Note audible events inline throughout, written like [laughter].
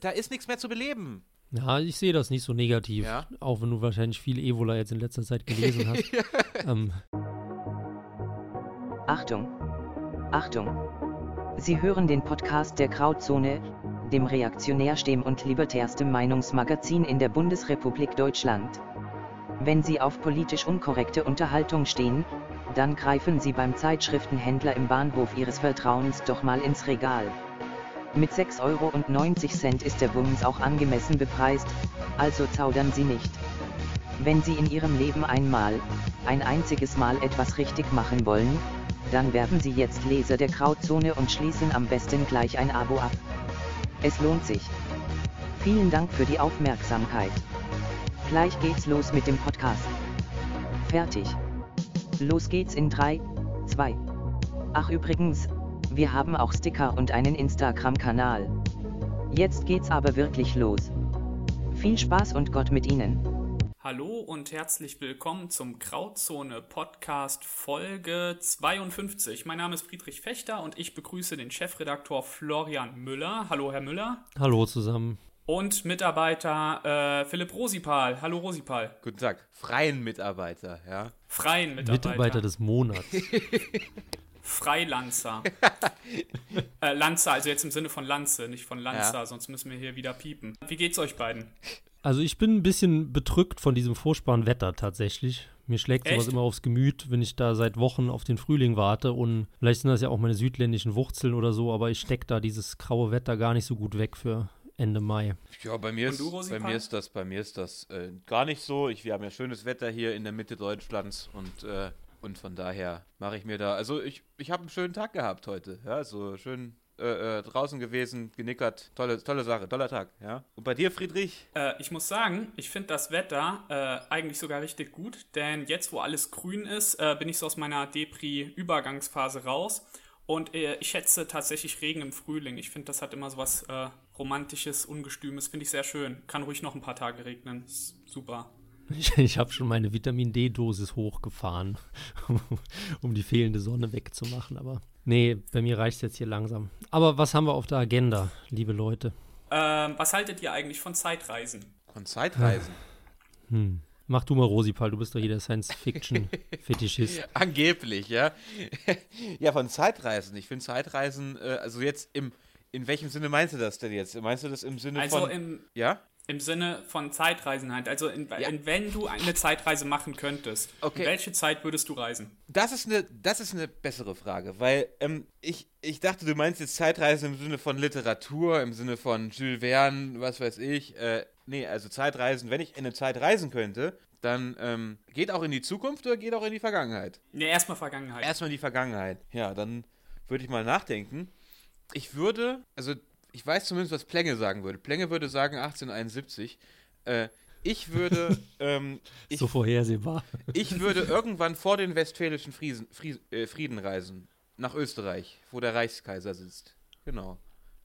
da ist nichts mehr zu beleben. Ja, ich sehe das nicht so negativ. Ja? Auch wenn du wahrscheinlich viel Evola jetzt in letzter Zeit gelesen hast. [laughs] ähm, Achtung! Achtung! Sie hören den Podcast der Grauzone, dem reaktionärstem und libertärstem Meinungsmagazin in der Bundesrepublik Deutschland. Wenn Sie auf politisch unkorrekte Unterhaltung stehen, dann greifen Sie beim Zeitschriftenhändler im Bahnhof Ihres Vertrauens doch mal ins Regal. Mit 6,90 Euro ist der Bums auch angemessen bepreist, also zaudern Sie nicht. Wenn Sie in Ihrem Leben einmal, ein einziges Mal etwas richtig machen wollen, dann werden Sie jetzt Leser der Grauzone und schließen am besten gleich ein Abo ab. Es lohnt sich. Vielen Dank für die Aufmerksamkeit. Gleich geht's los mit dem Podcast. Fertig. Los geht's in 3, 2. Ach übrigens, wir haben auch Sticker und einen Instagram-Kanal. Jetzt geht's aber wirklich los. Viel Spaß und Gott mit Ihnen. Hallo und herzlich willkommen zum Krautzone Podcast Folge 52. Mein Name ist Friedrich Fechter und ich begrüße den Chefredaktor Florian Müller. Hallo, Herr Müller. hallo zusammen. Und Mitarbeiter äh, Philipp Rosipal. Hallo, Rosipal. Guten Tag. Freien Mitarbeiter, ja. Freien Mitarbeiter. Mitarbeiter des Monats. [laughs] Freilanzer. [laughs] äh, Lanzer, also jetzt im Sinne von Lanze, nicht von Lanzer, Ja. sonst müssen wir hier wieder piepen. Wie geht's euch beiden? Also ich bin ein bisschen bedrückt von diesem furchtbaren Wetter tatsächlich. Mir schlägt sowas Echt? immer aufs Gemüt, wenn ich da seit Wochen auf den Frühling warte. Und vielleicht sind das ja auch meine südländischen Wurzeln oder so, aber ich stecke da dieses graue Wetter gar nicht so gut weg für Ende Mai. Ja, bei mir, Und ist, du, bei mir ist das, bei mir ist das äh, gar nicht so. Ich, wir haben ja schönes Wetter hier in der Mitte Deutschlands und, äh, und von daher mache ich mir da. Also ich, ich habe einen schönen Tag gehabt heute. Ja, so schön äh, äh, draußen gewesen, genickert. Tolle, tolle Sache, toller Tag, ja. Und bei dir, Friedrich? Äh, ich muss sagen, ich finde das Wetter äh, eigentlich sogar richtig gut, denn jetzt, wo alles grün ist, äh, bin ich so aus meiner Depri-Übergangsphase raus. Und äh, ich schätze tatsächlich Regen im Frühling. Ich finde, das hat immer so was Romantisches, Ungestümes. Finde ich sehr schön. Kann ruhig noch ein paar Tage regnen. Ist super. Ich, ich habe schon meine Vitamin D-Dosis hochgefahren, [laughs] um die fehlende Sonne wegzumachen. Aber nee, bei mir reicht es jetzt hier langsam. Aber was haben wir auf der Agenda, liebe Leute? Ähm, was haltet ihr eigentlich von Zeitreisen? Von Zeitreisen. [laughs] Hm. Mach du mal Rosipal, du bist doch hier der Science-Fiction-Fetischist. [laughs] Angeblich, ja. ja, von Zeitreisen. Ich finde Zeitreisen, äh, also jetzt im, in welchem Sinne meinst du das denn jetzt? Meinst du das im Sinne Also von. im, ja? Im Sinne von Zeitreisen halt. Also in, Ja. in, wenn du eine Zeitreise machen könntest, Okay. in welche Zeit würdest du reisen? Das ist eine, das ist eine bessere Frage, weil ähm, ich, ich dachte, du meinst jetzt Zeitreisen im Sinne von Literatur, im Sinne von Jules Verne, was weiß ich. Äh, nee, also Zeitreisen, wenn ich in eine Zeit reisen könnte, dann ähm, geht auch in die Zukunft oder geht auch in die Vergangenheit? Ne, erstmal Vergangenheit. Erstmal in die Vergangenheit. Ja, dann würde ich mal nachdenken. Ich würde, also ich weiß zumindest, was Plenge sagen würde. Plenge würde sagen 1871. Äh, ich würde, [laughs] ähm, ich so vorhersehbar. ich würde irgendwann vor den westfälischen Friesen, Fries, äh, Frieden reisen. Nach Österreich, wo der Reichskaiser sitzt. Genau.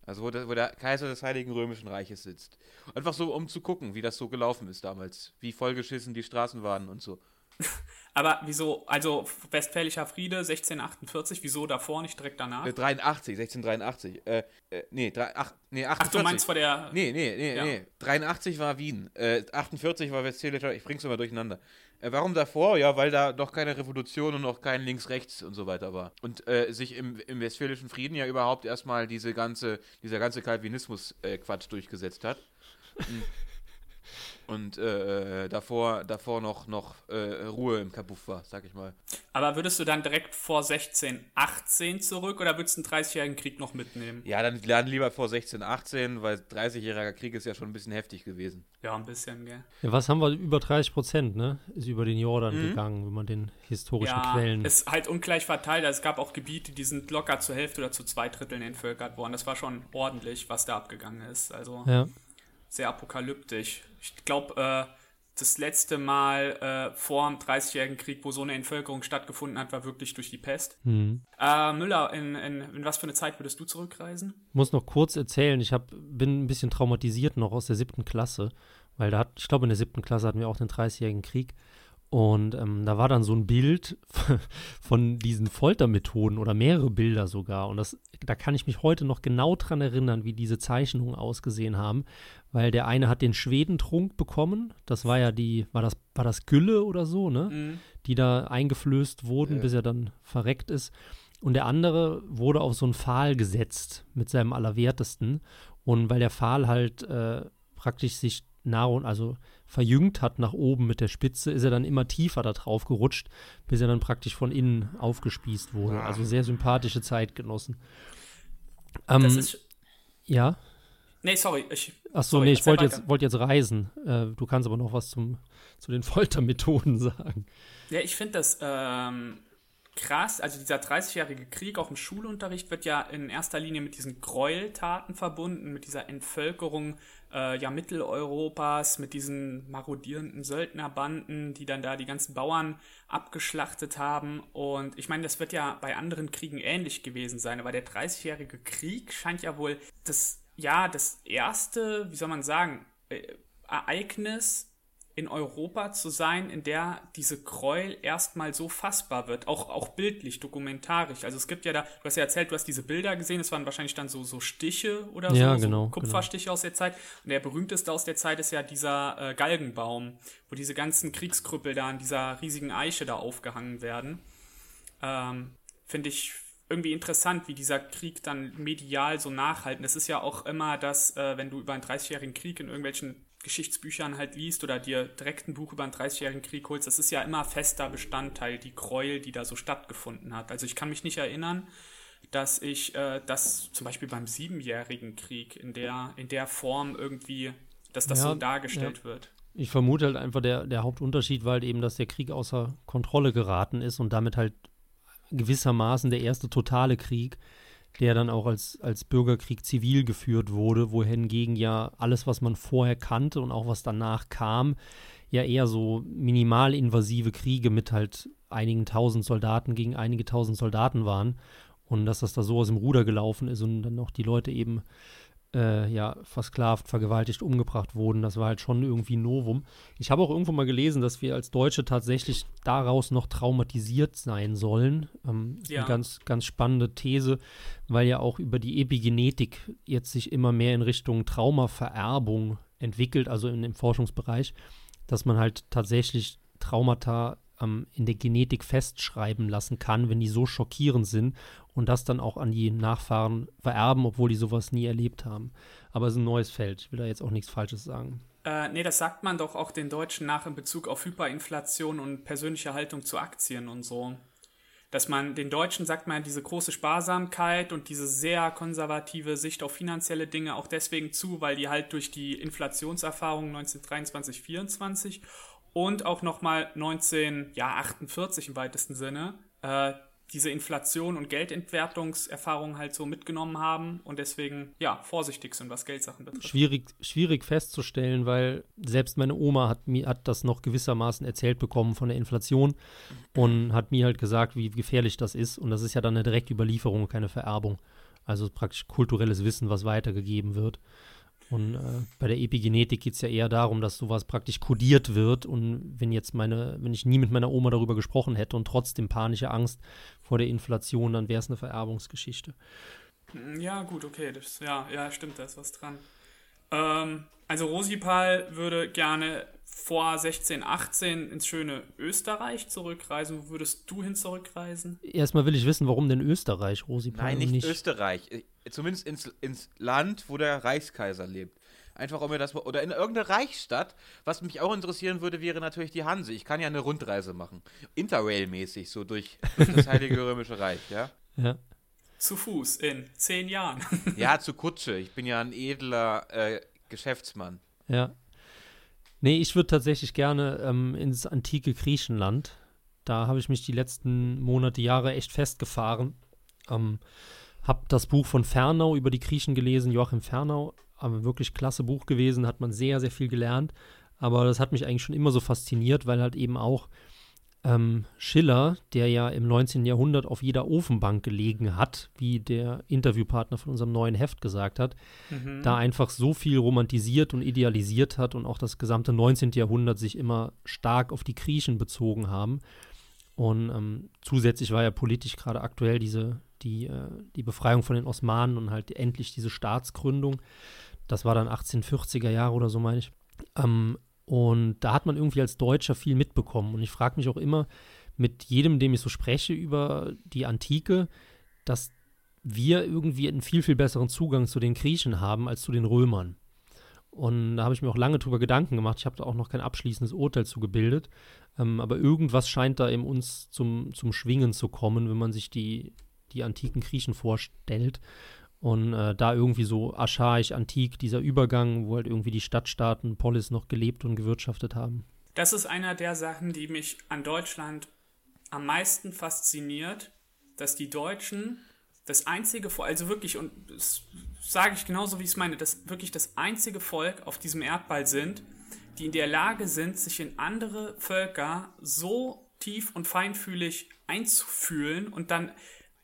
Also wo der, wo der Kaiser des Heiligen Römischen Reiches sitzt. Einfach so, um zu gucken, wie das so gelaufen ist damals. Wie vollgeschissen die Straßen waren und so. Aber wieso, also Westfälischer Friede 1648, wieso davor, nicht direkt danach? Äh, 83, 1683. Äh, äh, nee, drei, ach, nee, 48. Ach, du meinst vor der. Nee, nee, nee, Ja. nee. 83 war Wien. Äh, 48 war Westfälischer. Ich bring's immer durcheinander. Äh, warum davor? Ja, weil da noch keine Revolution und noch kein Links-Rechts und so weiter war. Und äh, sich im, im Westfälischen Frieden ja überhaupt erstmal diese ganze, dieser ganze Calvinismus-Quatsch durchgesetzt hat. [laughs] Und äh, davor, davor noch, noch äh, Ruhe im Kabuff war, sag ich mal. Aber würdest du dann direkt vor 1618 zurück oder würdest du den 30-jährigen Krieg noch mitnehmen? Ja, dann lernen lieber vor 16, 18, weil 30-jähriger Krieg ist ja schon ein bisschen heftig gewesen. Ja, ein bisschen, gell? Ja, was haben wir? Über 30 Prozent, ne? Ist über den Jordan gegangen, wenn man den historischen Ja, Quellen. ist halt ungleich verteilt. Also es gab auch Gebiete, die sind locker zur Hälfte oder zu zwei Dritteln entvölkert worden. Das war schon ordentlich, was da abgegangen ist. Also ja. Sehr apokalyptisch. Ich glaube, äh, das letzte Mal äh, vor dem 30-jährigen Krieg, wo so eine Entvölkerung stattgefunden hat, war wirklich durch die Pest. Hm. Äh, Müller, in, in, in was für eine Zeit würdest du zurückreisen? muss noch kurz erzählen, ich hab, bin ein bisschen traumatisiert noch aus der siebten Klasse, weil da hat, ich glaube, in der siebten Klasse hatten wir auch den 30-jährigen Krieg. Und ähm, da war dann so ein Bild [laughs] von diesen Foltermethoden oder mehrere Bilder sogar. Und das, da kann ich mich heute noch genau dran erinnern, wie diese Zeichnungen ausgesehen haben. Weil der eine hat den Schwedentrunk bekommen. Das war ja die, war das, war das Gülle oder so, ne? Mhm. Die da eingeflößt wurden, Ja. bis er dann verreckt ist. Und der andere wurde auf so einen Pfahl gesetzt mit seinem Allerwertesten. Und weil der Pfahl halt äh, praktisch sich Nahrung, also verjüngt hat nach oben mit der Spitze, ist er dann immer tiefer da drauf gerutscht, bis er dann praktisch von innen aufgespießt wurde. Ah. Also sehr sympathische Zeitgenossen. Ähm, Das ist. ja. Nee, sorry. Ich, Ach so, sorry, nee, ich wollte jetzt, wollte jetzt reisen. Äh, du kannst aber noch was zum, zu den [laughs] Foltermethoden sagen. Ja, ich finde das ähm, krass. Also dieser 30-jährige Krieg, auch im Schulunterricht, wird ja in erster Linie mit diesen Gräueltaten verbunden, mit dieser Entvölkerung äh, ja Mitteleuropas, mit diesen marodierenden Söldnerbanden, die dann da die ganzen Bauern abgeschlachtet haben. Und ich meine, das wird ja bei anderen Kriegen ähnlich gewesen sein, aber der 30-jährige Krieg scheint ja wohl das, ja, das erste, wie soll man sagen, äh, Ereignis in Europa zu sein, in der diese Gräuel erstmal so fassbar wird, auch, auch bildlich, dokumentarisch. Also es gibt ja da, du hast ja erzählt, du hast diese Bilder gesehen, es waren wahrscheinlich dann so, so Stiche oder Ja, so, genau, so Kupferstiche aus der Zeit. Und der berühmteste aus der Zeit ist ja dieser äh, Galgenbaum, wo diese ganzen Kriegskrüppel da an dieser riesigen Eiche da aufgehangen werden. Ähm, Finde ich irgendwie interessant, wie dieser Krieg dann medial so nachhalten. Es ist ja auch immer das, äh, wenn du über einen 30-jährigen Krieg in irgendwelchen Geschichtsbüchern halt liest oder dir direkt ein Buch über einen 30-jährigen Krieg holst, das ist ja immer fester Bestandteil, die Gräuel, die da so stattgefunden hat. Also ich kann mich nicht erinnern, dass ich äh, das zum Beispiel beim siebenjährigen Krieg in der, in der Form irgendwie, dass das Ja, so dargestellt wird. Ich vermute halt einfach, der, der Hauptunterschied war halt eben, dass der Krieg außer Kontrolle geraten ist und damit halt gewissermaßen der erste totale Krieg, der dann auch als, als Bürgerkrieg zivil geführt wurde, wohingegen ja alles, was man vorher kannte und auch was danach kam, ja eher so minimalinvasive Kriege mit halt einigen tausend Soldaten gegen einige tausend Soldaten waren. Und dass das da so aus dem Ruder gelaufen ist und dann noch die Leute eben äh, ja, versklavt, vergewaltigt, umgebracht wurden. Das war halt schon irgendwie Novum. Ich habe auch irgendwo mal gelesen, dass wir als Deutsche tatsächlich daraus noch traumatisiert sein sollen. Ähm, Ja. Eine ganz, ganz spannende These, weil ja auch über die Epigenetik jetzt sich immer mehr in Richtung Traumavererbung entwickelt, also in dem Forschungsbereich, dass man halt tatsächlich Traumata ähm, in der Genetik festschreiben lassen kann, wenn die so schockierend sind und das dann auch an die Nachfahren vererben, obwohl die sowas nie erlebt haben. Aber es ist ein neues Feld. Ich will da jetzt auch nichts Falsches sagen. Äh, nee, das sagt man doch auch den Deutschen nach in Bezug auf Hyperinflation und persönliche Haltung zu Aktien und so. Dass man den Deutschen sagt man diese große Sparsamkeit und diese sehr konservative Sicht auf finanzielle Dinge auch deswegen zu, weil die halt durch die Inflationserfahrung 1923, 24 und auch nochmal 1948 im weitesten Sinne äh, diese Inflation und Geldentwertungserfahrung halt so mitgenommen haben und deswegen ja vorsichtig sind, was Geldsachen betrifft. Schwierig, schwierig festzustellen, weil selbst meine Oma hat mir hat das noch gewissermaßen erzählt bekommen von der Inflation und hat mir halt gesagt, wie gefährlich das ist. Und das ist ja dann eine direkte Überlieferung, keine Vererbung. Also praktisch kulturelles Wissen, was weitergegeben wird. Und äh, bei der Epigenetik geht es ja eher darum, dass sowas praktisch kodiert wird. Und wenn jetzt meine, wenn ich nie mit meiner Oma darüber gesprochen hätte und trotzdem panische Angst vor der Inflation, dann wäre es eine Vererbungsgeschichte. Ja, gut, okay, das, ja, ja, stimmt, da ist was dran. Ähm, also Rosipal würde gerne vor 16, 18 ins schöne Österreich zurückreisen. Wo würdest du hin zurückreisen? Erstmal will ich wissen, warum denn Österreich, Rosi Pal, Nein, und nicht, Österreich. Zumindest ins, ins Land, wo der Reichskaiser lebt. Einfach um mir das oder in irgendeine Reichsstadt. Was mich auch interessieren würde, wäre natürlich die Hanse. Ich kann ja eine Rundreise machen. Interrail-mäßig, so durch, durch das Heilige Römische Reich, ja? Ja. Zu Fuß in zehn Jahren. [laughs] Ja, zu Kutsche. Ich bin ja ein edler äh, Geschäftsmann. Ja. Nee, ich würde tatsächlich gerne ähm, ins antike Griechenland. Da habe ich mich die letzten Monate, Jahre echt festgefahren. Ähm, hab das Buch von Fernau über die Griechen gelesen, Joachim Fernau. Aber wirklich klasse Buch gewesen, hat man sehr, sehr viel gelernt. Aber das hat mich eigentlich schon immer so fasziniert, weil halt eben auch ähm, Schiller, der ja im 19. Jahrhundert auf jeder Ofenbank gelegen hat, wie der Interviewpartner von unserem neuen Heft gesagt hat, mhm. da einfach so viel romantisiert und idealisiert hat und auch das gesamte 19. Jahrhundert sich immer stark auf die Griechen bezogen haben. Und ähm, zusätzlich war ja politisch gerade aktuell diese, die, äh, die Befreiung von den Osmanen und halt endlich diese Staatsgründung. Das war dann 1840er Jahre oder so, meine ich. Ähm, und da hat man irgendwie als Deutscher viel mitbekommen. Und ich frage mich auch immer mit jedem, dem ich so spreche über die Antike, dass wir irgendwie einen viel, viel besseren Zugang zu den Griechen haben als zu den Römern. Und da habe ich mir auch lange drüber Gedanken gemacht. Ich habe da auch noch kein abschließendes Urteil zu gebildet. Ähm, aber irgendwas scheint da in uns zum, zum Schwingen zu kommen, wenn man sich die, die antiken Griechen vorstellt. Und äh, da irgendwie so archaisch, antik, dieser Übergang, wo halt irgendwie die Stadtstaaten Polis noch gelebt und gewirtschaftet haben. Das ist einer der Sachen, die mich an Deutschland am meisten fasziniert, dass die Deutschen das einzige Volk, also wirklich, und das sage ich genauso, wie ich es meine, dass wirklich das einzige Volk auf diesem Erdball sind, die in der Lage sind, sich in andere Völker so tief und feinfühlig einzufühlen und dann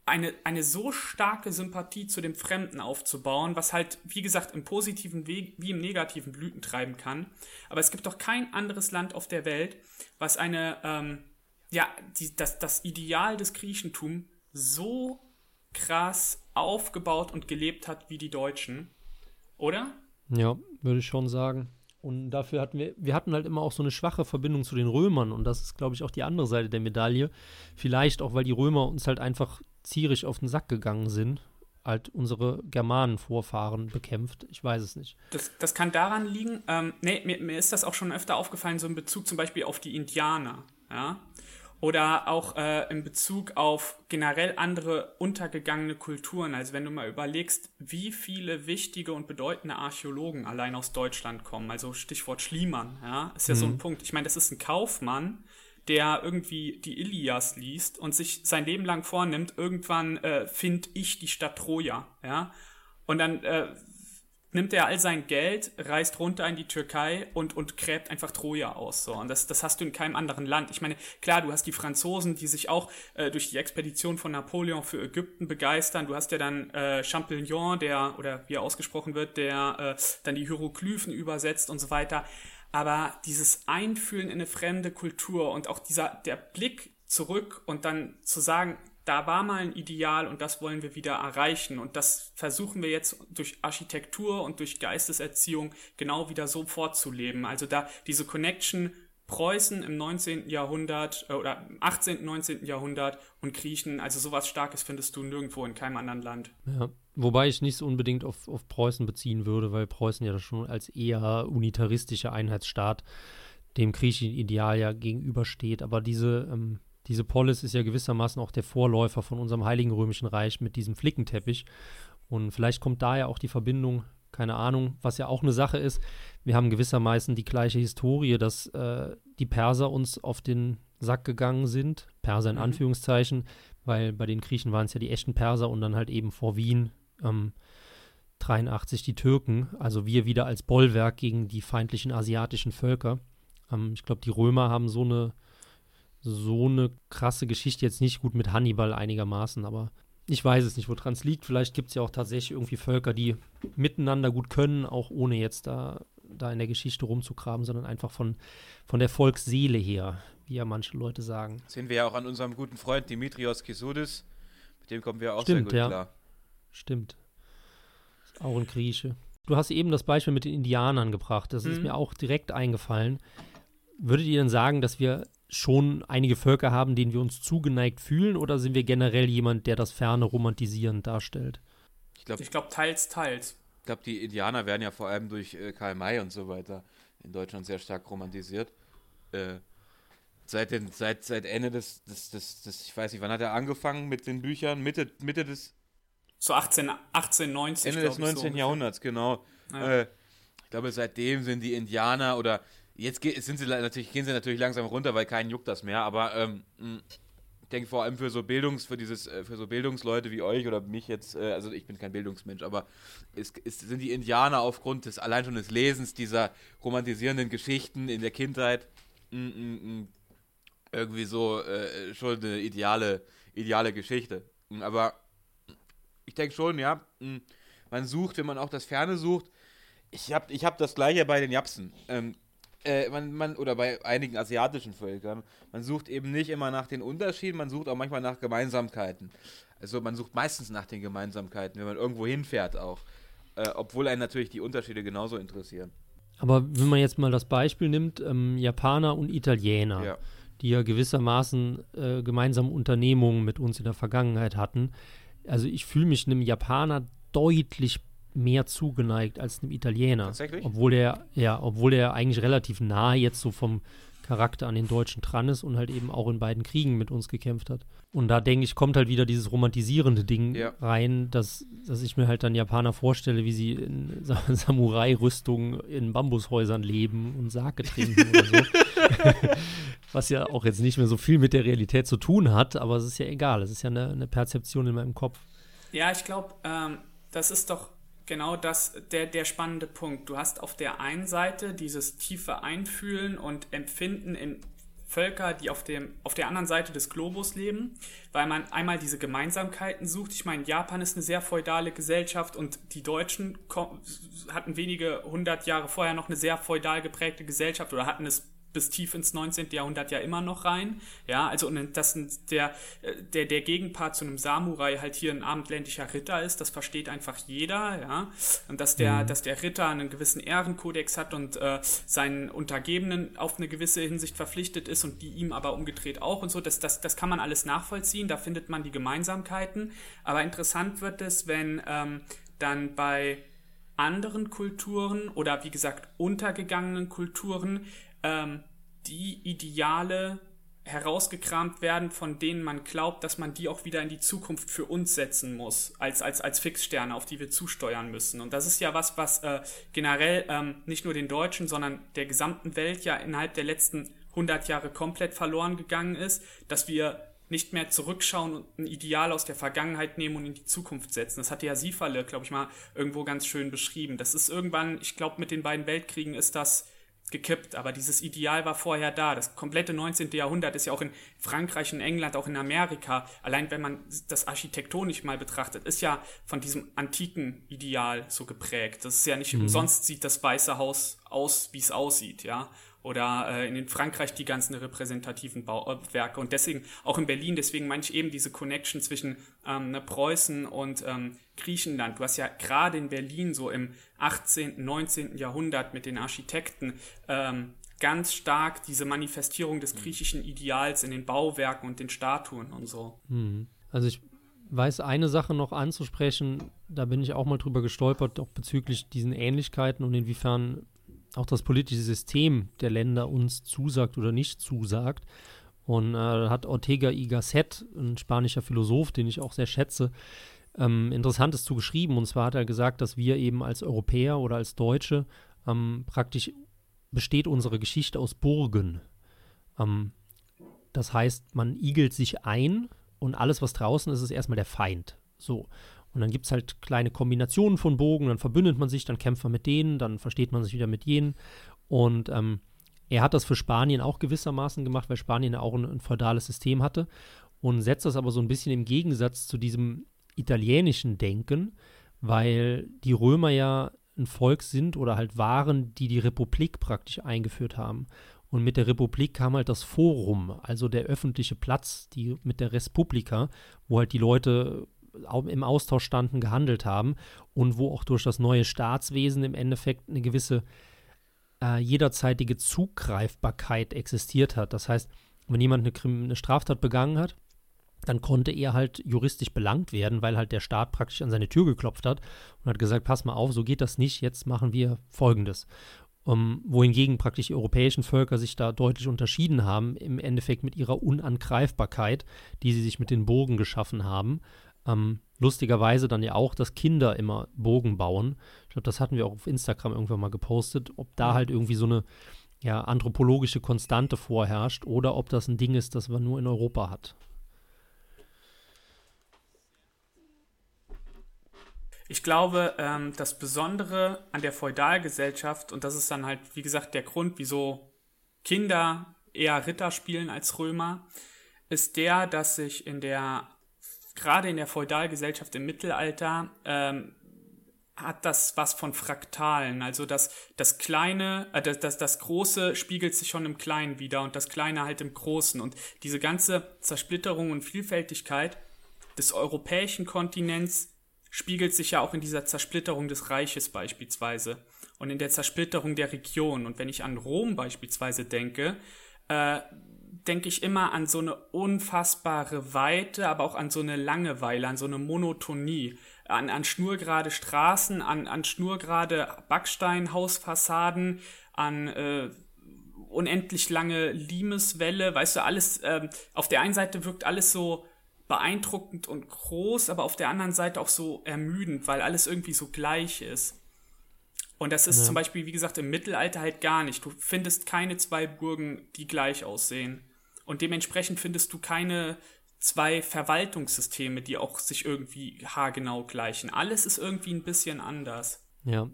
eine, eine so starke Sympathie zu dem Fremden aufzubauen, was halt, wie gesagt, im positiven Weg wie im negativen Blüten treiben kann. Aber es gibt doch kein anderes Land auf der Welt, was eine, ähm, ja, die, das, das Ideal des Griechentum so krass aufgebaut und gelebt hat wie die Deutschen. Oder? Ja, würde ich schon sagen. Und dafür hatten wir, wir hatten halt immer auch so eine schwache Verbindung zu den Römern. Und das ist, glaube ich, auch die andere Seite der Medaille. Vielleicht auch, weil die Römer uns halt einfach zierig auf den Sack gegangen sind, halt unsere Germanen-Vorfahren bekämpft. Ich weiß es nicht. Das, das kann daran liegen, ähm, nee, mir, mir ist das auch schon öfter aufgefallen, so in Bezug zum Beispiel auf die Indianer, ja. Oder auch äh, in Bezug auf generell andere untergegangene Kulturen. Also wenn du mal überlegst, wie viele wichtige und bedeutende Archäologen allein aus Deutschland kommen. Also Stichwort Schliemann, ja, ist ja mhm. so ein mhm. Punkt. Ich meine, das ist ein Kaufmann, der irgendwie die Ilias liest und sich sein Leben lang vornimmt, irgendwann äh, finde ich die Stadt Troja, ja. Und dann äh, nimmt er all sein Geld, reist runter in die Türkei und, und gräbt einfach Troja aus. So. Und das, das hast du in keinem anderen Land. Ich meine, klar, du hast die Franzosen, die sich auch äh, durch die Expedition von Napoleon für Ägypten begeistern. Du hast ja dann äh, Champollion, der, oder wie er ausgesprochen wird, der äh, dann die Hieroglyphen übersetzt und so weiter aber dieses Einfühlen in eine fremde Kultur und auch dieser, der Blick zurück und dann zu sagen, da war mal ein Ideal und das wollen wir wieder erreichen. Und das versuchen wir jetzt durch Architektur und durch Geisteserziehung genau wieder so vorzuleben. Also da diese Connection Preußen im 19. Jahrhundert äh, oder im 18., 19. Jahrhundert und Griechen, also sowas Starkes findest du nirgendwo in keinem anderen Land. Ja, wobei ich nicht so unbedingt auf, auf Preußen beziehen würde, weil Preußen ja schon als eher unitaristischer Einheitsstaat dem griechischen Ideal ja gegenübersteht. Aber diese, ähm, diese Polis ist ja gewissermaßen auch der Vorläufer von unserem Heiligen Römischen Reich mit diesem Flickenteppich. Und vielleicht kommt daher auch die Verbindung keine Ahnung, was ja auch eine Sache ist. Wir haben gewissermaßen die gleiche Historie, dass äh, die Perser uns auf den Sack gegangen sind, Perser in mhm. Anführungszeichen, weil bei den Griechen waren es ja die echten Perser und dann halt eben vor Wien ähm, 83 die Türken, also wir wieder als Bollwerk gegen die feindlichen asiatischen Völker. Ähm, ich glaube, die Römer haben so eine so eine krasse Geschichte jetzt nicht gut mit Hannibal einigermaßen, aber ich weiß es nicht, woran es liegt. Vielleicht gibt es ja auch tatsächlich irgendwie Völker, die miteinander gut können, auch ohne jetzt da, da in der Geschichte rumzugraben, sondern einfach von, von der Volksseele her, wie ja manche Leute sagen. Das sehen wir ja auch an unserem guten Freund Dimitrios Kisudis. Mit dem kommen wir auch Stimmt, sehr gut ja. klar. Stimmt. Ist auch ein Grieche. Du hast eben das Beispiel mit den Indianern gebracht. Das mhm. ist mir auch direkt eingefallen. Würdet ihr denn sagen, dass wir schon einige Völker haben, denen wir uns zugeneigt fühlen, oder sind wir generell jemand, der das ferne Romantisierend darstellt? Ich glaube, ich glaub, teils, teils. Ich glaube, die Indianer werden ja vor allem durch äh, Karl May und so weiter in Deutschland sehr stark romantisiert. Äh, seit, den, seit, seit Ende des, des, des, des, ich weiß nicht, wann hat er angefangen mit den Büchern? Mitte, Mitte des. So 18, 18 19. Ende des 19. So Jahrhunderts, genau. Ja. Äh, ich glaube, seitdem sind die Indianer oder Jetzt sind sie natürlich, gehen sie natürlich langsam runter, weil keinen juckt das mehr, aber ähm, ich denke vor allem für so Bildungs, für dieses, äh, für so Bildungsleute wie euch oder mich jetzt, äh, also ich bin kein Bildungsmensch, aber es, es, sind die Indianer aufgrund des allein schon des Lesens dieser romantisierenden Geschichten in der Kindheit m, m, m, irgendwie so äh, schon eine ideale, ideale Geschichte. Aber ich denke schon, ja, man sucht, wenn man auch das Ferne sucht. Ich habe ich hab das gleiche bei den Japsen. Ähm, äh, man, man, oder bei einigen asiatischen Völkern. Man sucht eben nicht immer nach den Unterschieden, man sucht auch manchmal nach Gemeinsamkeiten. Also man sucht meistens nach den Gemeinsamkeiten, wenn man irgendwo hinfährt auch. Äh, obwohl einen natürlich die Unterschiede genauso interessieren. Aber wenn man jetzt mal das Beispiel nimmt, ähm, Japaner und Italiener, ja. die ja gewissermaßen äh, gemeinsame Unternehmungen mit uns in der Vergangenheit hatten. Also ich fühle mich einem Japaner deutlich mehr zugeneigt als einem Italiener. Tatsächlich? Obwohl der, ja, obwohl der eigentlich relativ nah jetzt so vom Charakter an den Deutschen dran ist und halt eben auch in beiden Kriegen mit uns gekämpft hat. Und da denke ich, kommt halt wieder dieses romantisierende Ding ja. rein, dass, dass ich mir halt dann Japaner vorstelle, wie sie in [laughs] Samurai-Rüstungen in Bambushäusern leben und Sake trinken oder so. [laughs] Was ja auch jetzt nicht mehr so viel mit der Realität zu tun hat, aber es ist ja egal. Es ist ja eine, eine Perzeption in meinem Kopf. Ja, ich glaube, ähm, das ist doch genau das, der, der spannende Punkt. Du hast auf der einen Seite dieses tiefe Einfühlen und Empfinden in Völker, die auf, dem, auf der anderen Seite des Globus leben, weil man einmal diese Gemeinsamkeiten sucht. Ich meine, Japan ist eine sehr feudale Gesellschaft und die Deutschen hatten wenige hundert Jahre vorher noch eine sehr feudal geprägte Gesellschaft oder hatten es bis tief ins 19. Jahrhundert ja immer noch rein. Ja, also und das der, der, der Gegenpart zu einem Samurai halt hier ein abendländischer Ritter ist, das versteht einfach jeder, ja. Und dass der, mhm. dass der Ritter einen gewissen Ehrenkodex hat und äh, seinen Untergebenen auf eine gewisse Hinsicht verpflichtet ist und die ihm aber umgedreht auch und so, das, das, das kann man alles nachvollziehen, da findet man die Gemeinsamkeiten. Aber interessant wird es, wenn ähm, dann bei anderen Kulturen oder wie gesagt untergegangenen Kulturen ähm, die Ideale herausgekramt werden, von denen man glaubt, dass man die auch wieder in die Zukunft für uns setzen muss, als, als, als Fixsterne, auf die wir zusteuern müssen. Und das ist ja was, was äh, generell ähm, nicht nur den Deutschen, sondern der gesamten Welt ja innerhalb der letzten 100 Jahre komplett verloren gegangen ist, dass wir nicht mehr zurückschauen und ein Ideal aus der Vergangenheit nehmen und in die Zukunft setzen. Das hatte ja Sieferle, glaube ich mal, irgendwo ganz schön beschrieben. Das ist irgendwann, ich glaube, mit den beiden Weltkriegen ist das gekippt, aber dieses Ideal war vorher da. Das komplette 19. Jahrhundert ist ja auch in Frankreich, in England, auch in Amerika, allein wenn man das architektonisch mal betrachtet, ist ja von diesem antiken Ideal so geprägt. Das ist ja nicht mhm. umsonst sieht das Weiße Haus aus, wie es aussieht, ja oder äh, in Frankreich die ganzen repräsentativen Bau äh. Und deswegen, auch in Berlin, deswegen meine ich eben diese Connection zwischen ähm, ne, Preußen und ähm, Griechenland. Du hast ja gerade in Berlin so im 18., 19. Jahrhundert mit den Architekten ähm, ganz stark diese Manifestierung des griechischen Ideals in den Bauwerken und den Statuen und so. Mhm. Also ich weiß eine Sache noch anzusprechen, da bin ich auch mal drüber gestolpert, auch bezüglich diesen Ähnlichkeiten und inwiefern auch das politische System der Länder uns zusagt oder nicht zusagt. Und äh, hat Ortega y Gasset, ein spanischer Philosoph, den ich auch sehr schätze, ähm, Interessantes zu geschrieben. Und zwar hat er gesagt, dass wir eben als Europäer oder als Deutsche ähm, praktisch besteht unsere Geschichte aus Burgen. Ähm, das heißt, man igelt sich ein und alles, was draußen ist, ist erstmal der Feind. So. Und dann gibt es halt kleine Kombinationen von Bogen, dann verbündet man sich, dann kämpft man mit denen, dann versteht man sich wieder mit jenen. Und ähm, er hat das für Spanien auch gewissermaßen gemacht, weil Spanien ja auch ein, ein feudales System hatte und setzt das aber so ein bisschen im Gegensatz zu diesem italienischen Denken, weil die Römer ja ein Volk sind oder halt waren, die die Republik praktisch eingeführt haben. Und mit der Republik kam halt das Forum, also der öffentliche Platz, die mit der Respublika, wo halt die Leute im Austausch standen, gehandelt haben und wo auch durch das neue Staatswesen im Endeffekt eine gewisse äh, jederzeitige Zugreifbarkeit existiert hat. Das heißt, wenn jemand eine, eine Straftat begangen hat, dann konnte er halt juristisch belangt werden, weil halt der Staat praktisch an seine Tür geklopft hat und hat gesagt, pass mal auf, so geht das nicht, jetzt machen wir Folgendes. Um, wohingegen praktisch die europäischen Völker sich da deutlich unterschieden haben, im Endeffekt mit ihrer Unangreifbarkeit, die sie sich mit den Burgen geschaffen haben, ähm, lustigerweise dann ja auch, dass Kinder immer Bogen bauen. Ich glaube, das hatten wir auch auf Instagram irgendwann mal gepostet, ob da halt irgendwie so eine ja, anthropologische Konstante vorherrscht oder ob das ein Ding ist, das man nur in Europa hat. Ich glaube, ähm, das Besondere an der Feudalgesellschaft, und das ist dann halt, wie gesagt, der Grund, wieso Kinder eher Ritter spielen als Römer, ist der, dass sich in der, gerade in der Feudalgesellschaft im Mittelalter, ähm, hat das was von Fraktalen. Also das, das Kleine, äh, das, das, das Große spiegelt sich schon im Kleinen wieder und das Kleine halt im Großen. Und diese ganze Zersplitterung und Vielfältigkeit des europäischen Kontinents spiegelt sich ja auch in dieser Zersplitterung des Reiches beispielsweise und in der Zersplitterung der Region. Und wenn ich an Rom beispielsweise denke, äh, denke ich immer an so eine unfassbare Weite, aber auch an so eine Langeweile, an so eine Monotonie an, an schnurgerade Straßen, an, an schnurgerade Backsteinhausfassaden, an äh, unendlich lange Limeswelle, weißt du, alles, äh, auf der einen Seite wirkt alles so beeindruckend und groß, aber auf der anderen Seite auch so ermüdend, weil alles irgendwie so gleich ist. Und das ist ja. zum Beispiel, wie gesagt, im Mittelalter halt gar nicht. Du findest keine zwei Burgen, die gleich aussehen. Und dementsprechend findest du keine zwei Verwaltungssysteme, die auch sich irgendwie haargenau gleichen. Alles ist irgendwie ein bisschen anders. Ja.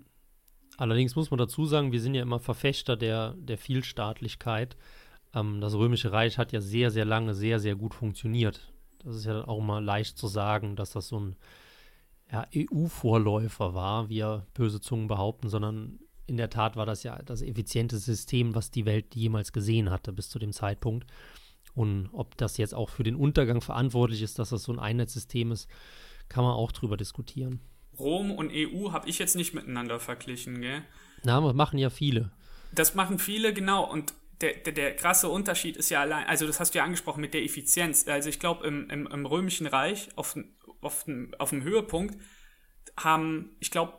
Allerdings muss man dazu sagen, wir sind ja immer Verfechter der, der Vielstaatlichkeit. Ähm, das Römische Reich hat ja sehr, sehr lange sehr, sehr gut funktioniert. Das ist ja auch mal leicht zu sagen, dass das so ein ja, EU-Vorläufer war, wie ja böse Zungen behaupten, sondern in der Tat war das ja das effizienteste System, was die Welt jemals gesehen hatte bis zu dem Zeitpunkt. Und ob das jetzt auch für den Untergang verantwortlich ist, dass das so ein Einheitssystem ist, kann man auch drüber diskutieren. Rom und EU habe ich jetzt nicht miteinander verglichen, gell? Na, das machen ja viele. Das machen viele, genau. Und der, der, der krasse Unterschied ist ja allein, also das hast du ja angesprochen mit der Effizienz. Also ich glaube, im, im, im Römischen Reich auf, auf, auf dem Höhepunkt haben, ich glaube,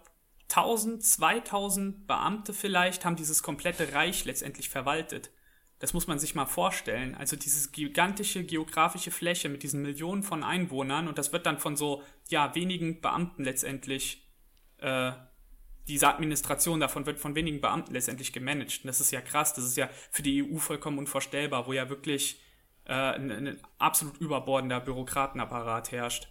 1000, 2000 Beamte vielleicht haben dieses komplette Reich letztendlich verwaltet. Das muss man sich mal vorstellen. Also diese gigantische geografische Fläche mit diesen Millionen von Einwohnern und das wird dann von so, ja, wenigen Beamten letztendlich, äh, diese Administration davon wird von wenigen Beamten letztendlich gemanagt. Und das ist ja krass. Das ist ja für die EU vollkommen unvorstellbar, wo ja wirklich äh, ein, ein absolut überbordender Bürokratenapparat herrscht.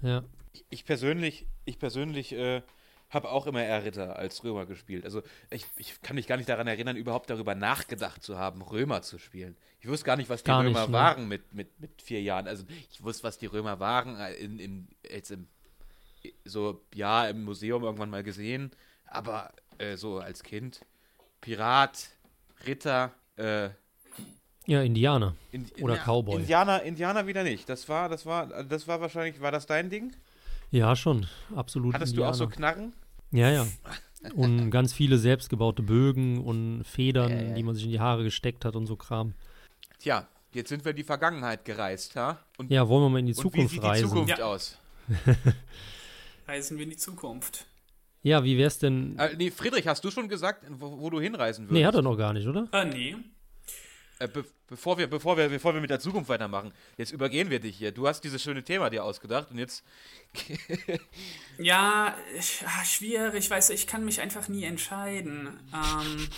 Ja. Ich persönlich, ich persönlich äh, habe auch immer eher Ritter als Römer gespielt. Also ich, ich kann mich gar nicht daran erinnern, überhaupt darüber nachgedacht zu haben, Römer zu spielen. Ich wusste gar nicht, was die gar Römer nicht, ne? waren mit, mit, mit vier Jahren. Also ich wusste, was die Römer waren, äh, in, in, jetzt im, so, ja, im Museum irgendwann mal gesehen, aber äh, so als Kind. Pirat, Ritter, äh, ja, Indianer. In, oder ja, Cowboy. Indianer, Indianer wieder nicht. Das war, das war, das war wahrscheinlich, war das dein Ding? Ja, schon, absolut. Hattest Indianer. du auch so Knarren? Ja, ja. Und ganz viele selbstgebaute Bögen und Federn, äh, die man sich in die Haare gesteckt hat und so Kram. Tja, jetzt sind wir in die Vergangenheit gereist, ha? Und, ja, wollen wir mal in die Zukunft reisen? Wie sieht die Zukunft ja. aus? [laughs] reisen wir in die Zukunft. Ja, wie wär's denn? Äh, nee, Friedrich, hast du schon gesagt, wo, wo du hinreisen würdest? Nee, hat er noch gar nicht, oder? Äh, nee. Äh, be bevor, wir, bevor, wir, bevor wir mit der Zukunft weitermachen, jetzt übergehen wir dich hier. Du hast dieses schöne Thema dir ausgedacht und jetzt. [laughs] ja, ach, schwierig, weißt du, ich kann mich einfach nie entscheiden. Ähm,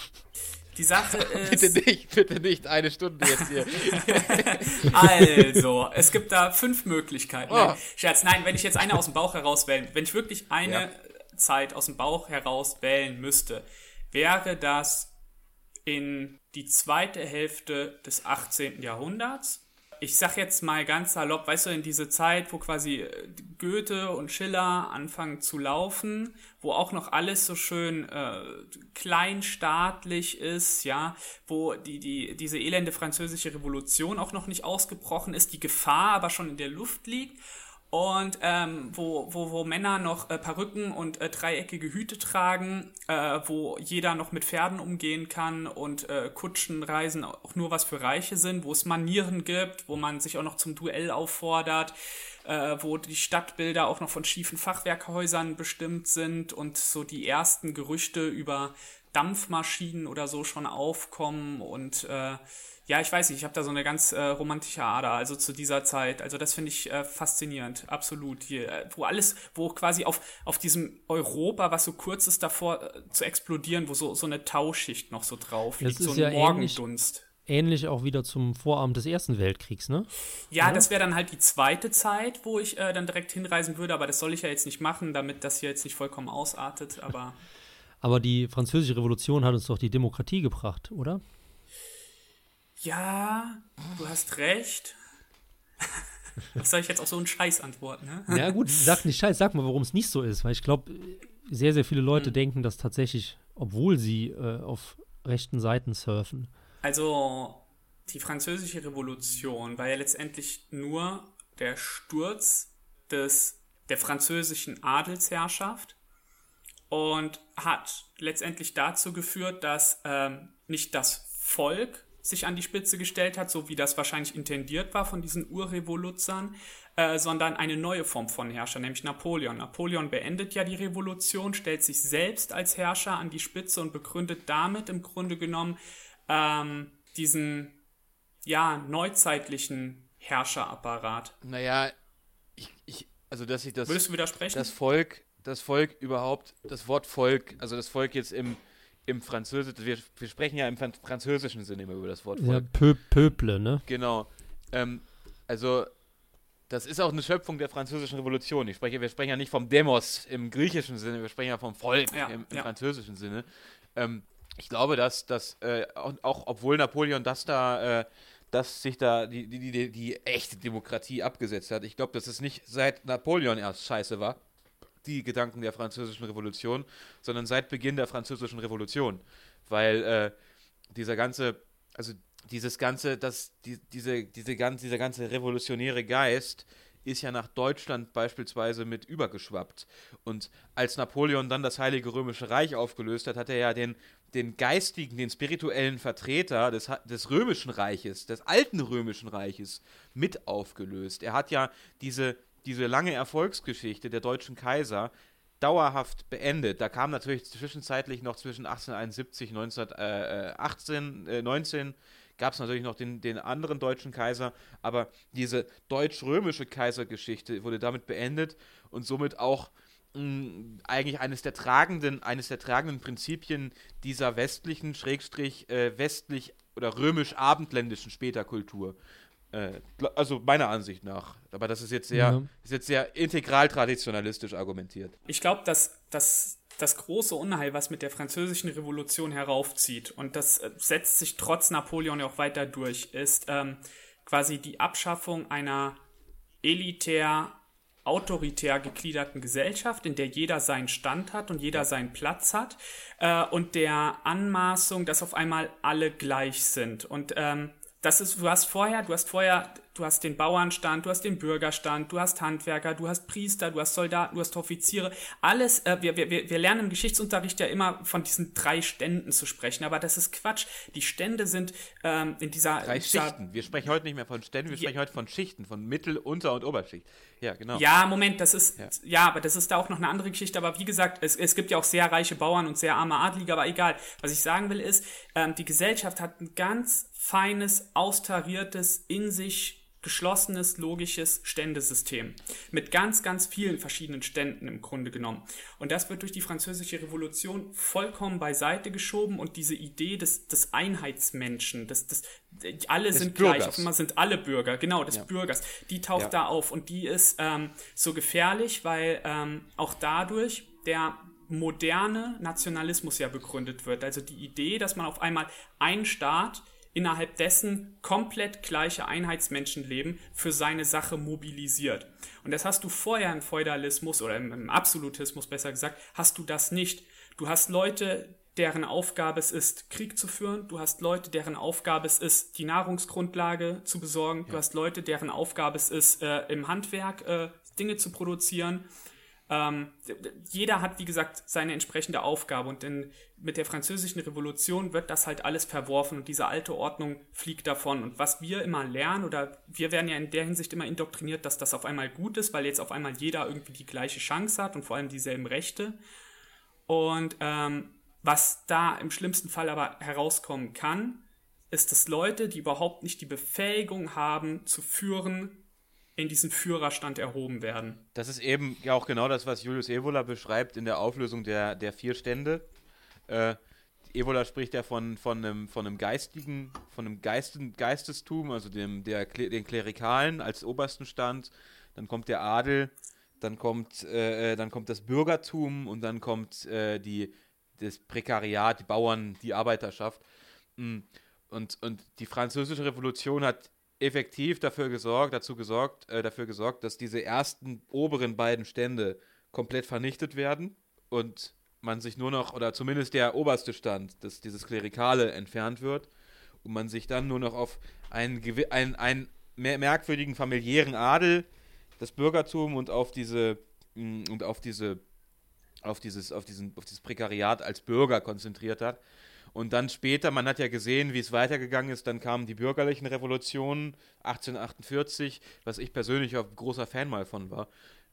die Sache [laughs] ist. bitte nicht, bitte nicht eine Stunde jetzt hier. [laughs] also, es gibt da fünf Möglichkeiten. Oh. Nein, Scherz, nein, wenn ich jetzt eine aus dem Bauch heraus wählen, wenn ich wirklich eine ja. Zeit aus dem Bauch heraus wählen müsste, wäre das in die zweite Hälfte des 18. Jahrhunderts. Ich sag jetzt mal ganz salopp, weißt du, in diese Zeit, wo quasi äh, Goethe und Schiller anfangen zu laufen, wo auch noch alles so schön äh, kleinstaatlich ist, ja, wo die, die, diese elende französische Revolution auch noch nicht ausgebrochen ist, die Gefahr aber schon in der Luft liegt und ähm, wo, wo, wo Männer noch äh, Perücken und äh, dreieckige Hüte tragen, äh, wo jeder noch mit Pferden umgehen kann und äh, Kutschenreisen auch nur was für Reiche sind, wo es Manieren gibt, wo man sich auch noch zum Duell auffordert, äh, wo die Stadtbilder auch noch von schiefen Fachwerkhäusern bestimmt sind und so die ersten Gerüchte über Dampfmaschinen oder so schon aufkommen und äh, ja, ich weiß nicht, ich habe da so eine ganz äh, romantische Ader, also zu dieser Zeit. Also das finde ich äh, faszinierend, absolut. Hier, äh, wo alles, wo quasi auf, auf diesem Europa, was so kurz ist davor äh, zu explodieren, wo so, so eine Tauschicht noch so drauf liegt, so ein ja Morgendunst. Ähnlich, ähnlich auch wieder zum Vorabend des Ersten Weltkriegs, ne? Ja, ja? das wäre dann halt die zweite Zeit, wo ich äh, dann direkt hinreisen würde, aber das soll ich ja jetzt nicht machen, damit das hier jetzt nicht vollkommen ausartet, aber. [laughs] aber die Französische Revolution hat uns doch die Demokratie gebracht, oder? Ja, du hast recht. Was soll ich jetzt auf so einen Scheiß antworten? Ne? Ja, gut, sag nicht Scheiß, sag mal, warum es nicht so ist, weil ich glaube, sehr, sehr viele Leute hm. denken, dass tatsächlich, obwohl sie äh, auf rechten Seiten surfen. Also, die Französische Revolution war ja letztendlich nur der Sturz des, der französischen Adelsherrschaft und hat letztendlich dazu geführt, dass ähm, nicht das Volk sich an die Spitze gestellt hat, so wie das wahrscheinlich intendiert war von diesen Urrevoluzern, äh, sondern eine neue Form von Herrscher, nämlich Napoleon. Napoleon beendet ja die Revolution, stellt sich selbst als Herrscher an die Spitze und begründet damit im Grunde genommen ähm, diesen ja neuzeitlichen Herrscherapparat. Naja, ich, ich, also dass ich das. Würdest du widersprechen? Das Volk, das Volk überhaupt, das Wort Volk, also das Volk jetzt im im Französischen, wir, wir sprechen ja im französischen Sinne immer über das Wort Volk. Ja, Pö Pöble, ne? Genau. Ähm, also, das ist auch eine Schöpfung der französischen Revolution. Ich spreche, wir sprechen ja nicht vom Demos im griechischen Sinne, wir sprechen ja vom Volk ja, im, im ja. französischen Sinne. Ähm, ich glaube, dass, dass äh, auch, auch, obwohl Napoleon das da, äh, dass sich da die, die, die, die echte Demokratie abgesetzt hat, ich glaube, dass es nicht seit Napoleon erst scheiße war die Gedanken der Französischen Revolution, sondern seit Beginn der Französischen Revolution. Weil äh, dieser ganze, also dieses ganze, das, die, diese, diese ganz, dieser ganze revolutionäre Geist ist ja nach Deutschland beispielsweise mit übergeschwappt. Und als Napoleon dann das Heilige Römische Reich aufgelöst hat, hat er ja den, den geistigen, den spirituellen Vertreter des, des Römischen Reiches, des alten Römischen Reiches, mit aufgelöst. Er hat ja diese, diese lange Erfolgsgeschichte der deutschen Kaiser dauerhaft beendet. Da kam natürlich zwischenzeitlich noch zwischen 1871 und 1918, äh, 19 gab es natürlich noch den, den anderen deutschen Kaiser, aber diese deutsch-römische Kaisergeschichte wurde damit beendet und somit auch mh, mm, eigentlich eines der tragenden, eines der tragenden Prinzipien dieser westlichen, Schrägstrich, äh, westlich oder römisch-abendländischen Späterkultur. Äh, also meiner Ansicht nach. Aber das ist jetzt sehr, ja. ist jetzt sehr integral traditionalistisch argumentiert. Ich glaube, dass, dass das große Unheil, was mit der französischen Revolution heraufzieht, und das äh, setzt sich trotz Napoleon ja auch weiter durch, ist ähm, quasi die Abschaffung einer elitär autoritär gegliederten Gesellschaft, in der jeder seinen Stand hat und jeder seinen Platz hat äh, und der Anmaßung, dass auf einmal alle gleich sind. Und ähm, das ist, du hast vorher, du hast vorher, du hast den Bauernstand, du hast den Bürgerstand, du hast Handwerker, du hast Priester, du hast Soldaten, du hast Offiziere. Alles, äh, wir, wir, wir lernen im Geschichtsunterricht ja immer von diesen drei Ständen zu sprechen, aber das ist Quatsch. Die Stände sind ähm, in dieser. Drei dieser, Schichten. Wir sprechen heute nicht mehr von Ständen, wir sprechen ja, heute von Schichten, von Mittel-, Unter- und Oberschicht. Ja, genau. Ja, Moment, das ist, ja. ja. aber das ist da auch noch eine andere Geschichte. Aber wie gesagt, es, es gibt ja auch sehr reiche Bauern und sehr arme Adlige, aber egal. Was ich sagen will ist, ähm, die Gesellschaft hat ein ganz feines, austariertes, in sich geschlossenes, logisches Ständesystem. Mit ganz, ganz vielen verschiedenen Ständen im Grunde genommen. Und das wird durch die französische Revolution vollkommen beiseite geschoben und diese Idee des, des Einheitsmenschen, des, des, alle des sind Bürgers. gleich, auf einmal sind alle Bürger, genau, des ja. Bürgers, die taucht ja. da auf und die ist ähm, so gefährlich, weil ähm, auch dadurch der moderne Nationalismus ja begründet wird. Also die Idee, dass man auf einmal ein Staat innerhalb dessen komplett gleiche Einheitsmenschen leben, für seine Sache mobilisiert. Und das hast du vorher im Feudalismus oder im, im Absolutismus besser gesagt, hast du das nicht. Du hast Leute, deren Aufgabe es ist, Krieg zu führen. Du hast Leute, deren Aufgabe es ist, die Nahrungsgrundlage zu besorgen. Ja. Du hast Leute, deren Aufgabe es ist, äh, im Handwerk äh, Dinge zu produzieren. Ähm, jeder hat, wie gesagt, seine entsprechende Aufgabe und in, mit der französischen Revolution wird das halt alles verworfen und diese alte Ordnung fliegt davon. Und was wir immer lernen oder wir werden ja in der Hinsicht immer indoktriniert, dass das auf einmal gut ist, weil jetzt auf einmal jeder irgendwie die gleiche Chance hat und vor allem dieselben Rechte. Und ähm, was da im schlimmsten Fall aber herauskommen kann, ist, dass Leute, die überhaupt nicht die Befähigung haben zu führen, in diesen Führerstand erhoben werden. Das ist eben ja auch genau das, was Julius Evola beschreibt in der Auflösung der, der vier Stände. Äh, Evola spricht ja von, von, einem, von einem geistigen, von einem Geisten, Geistestum, also dem, der, den Klerikalen als obersten Stand, dann kommt der Adel, dann kommt, äh, äh, dann kommt das Bürgertum und dann kommt äh, die, das Prekariat, die Bauern, die Arbeiterschaft. Mm. und, und die französische Revolution hat effektiv dafür gesorgt, dazu gesorgt, äh, dafür gesorgt, dass diese ersten oberen beiden Stände komplett vernichtet werden und man sich nur noch, oder zumindest der oberste Stand, dass dieses Klerikale entfernt wird und man sich dann nur noch auf einen, einen, einen merkwürdigen familiären Adel, das Bürgertum und auf diese mm, und auf diese auf dieses, auf diesen, auf dieses Prekariat als Bürger konzentriert hat. Und dann später, man hat ja gesehen, wie es weitergegangen ist, dann kamen die bürgerlichen Revolutionen 1848, was ich persönlich auch großer Fan mal von war,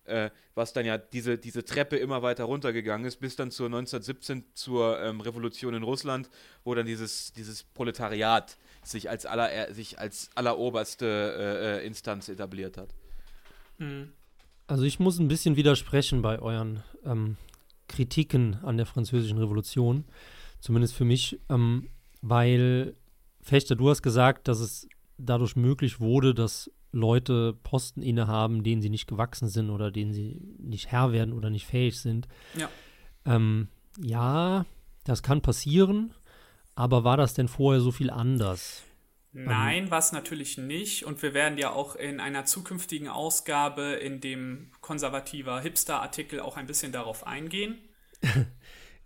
äh, was dann ja diese, diese Treppe immer weiter runtergegangen ist, bis dann zur 1917 zur ähm, Revolution in Russland, wo dann dieses, dieses Proletariat sich als, aller, sich als alleroberste äh, äh, Instanz etabliert hat. Mhm. Also ich muss ein bisschen widersprechen bei euren ähm, Kritiken an der Französischen Revolution, zumindest für mich, ähm, weil Fechter, du hast gesagt, dass es dadurch möglich wurde, dass Leute Posten innehaben, denen sie nicht gewachsen sind oder denen sie nicht Herr werden oder nicht fähig sind. Ja. Ähm, ja, das kann passieren, aber war das denn vorher so viel anders? Nein, war es natürlich nicht. Und wir werden ja auch in einer zukünftigen Ausgabe in dem konservativer Hipster-Artikel auch ein bisschen darauf eingehen. [laughs]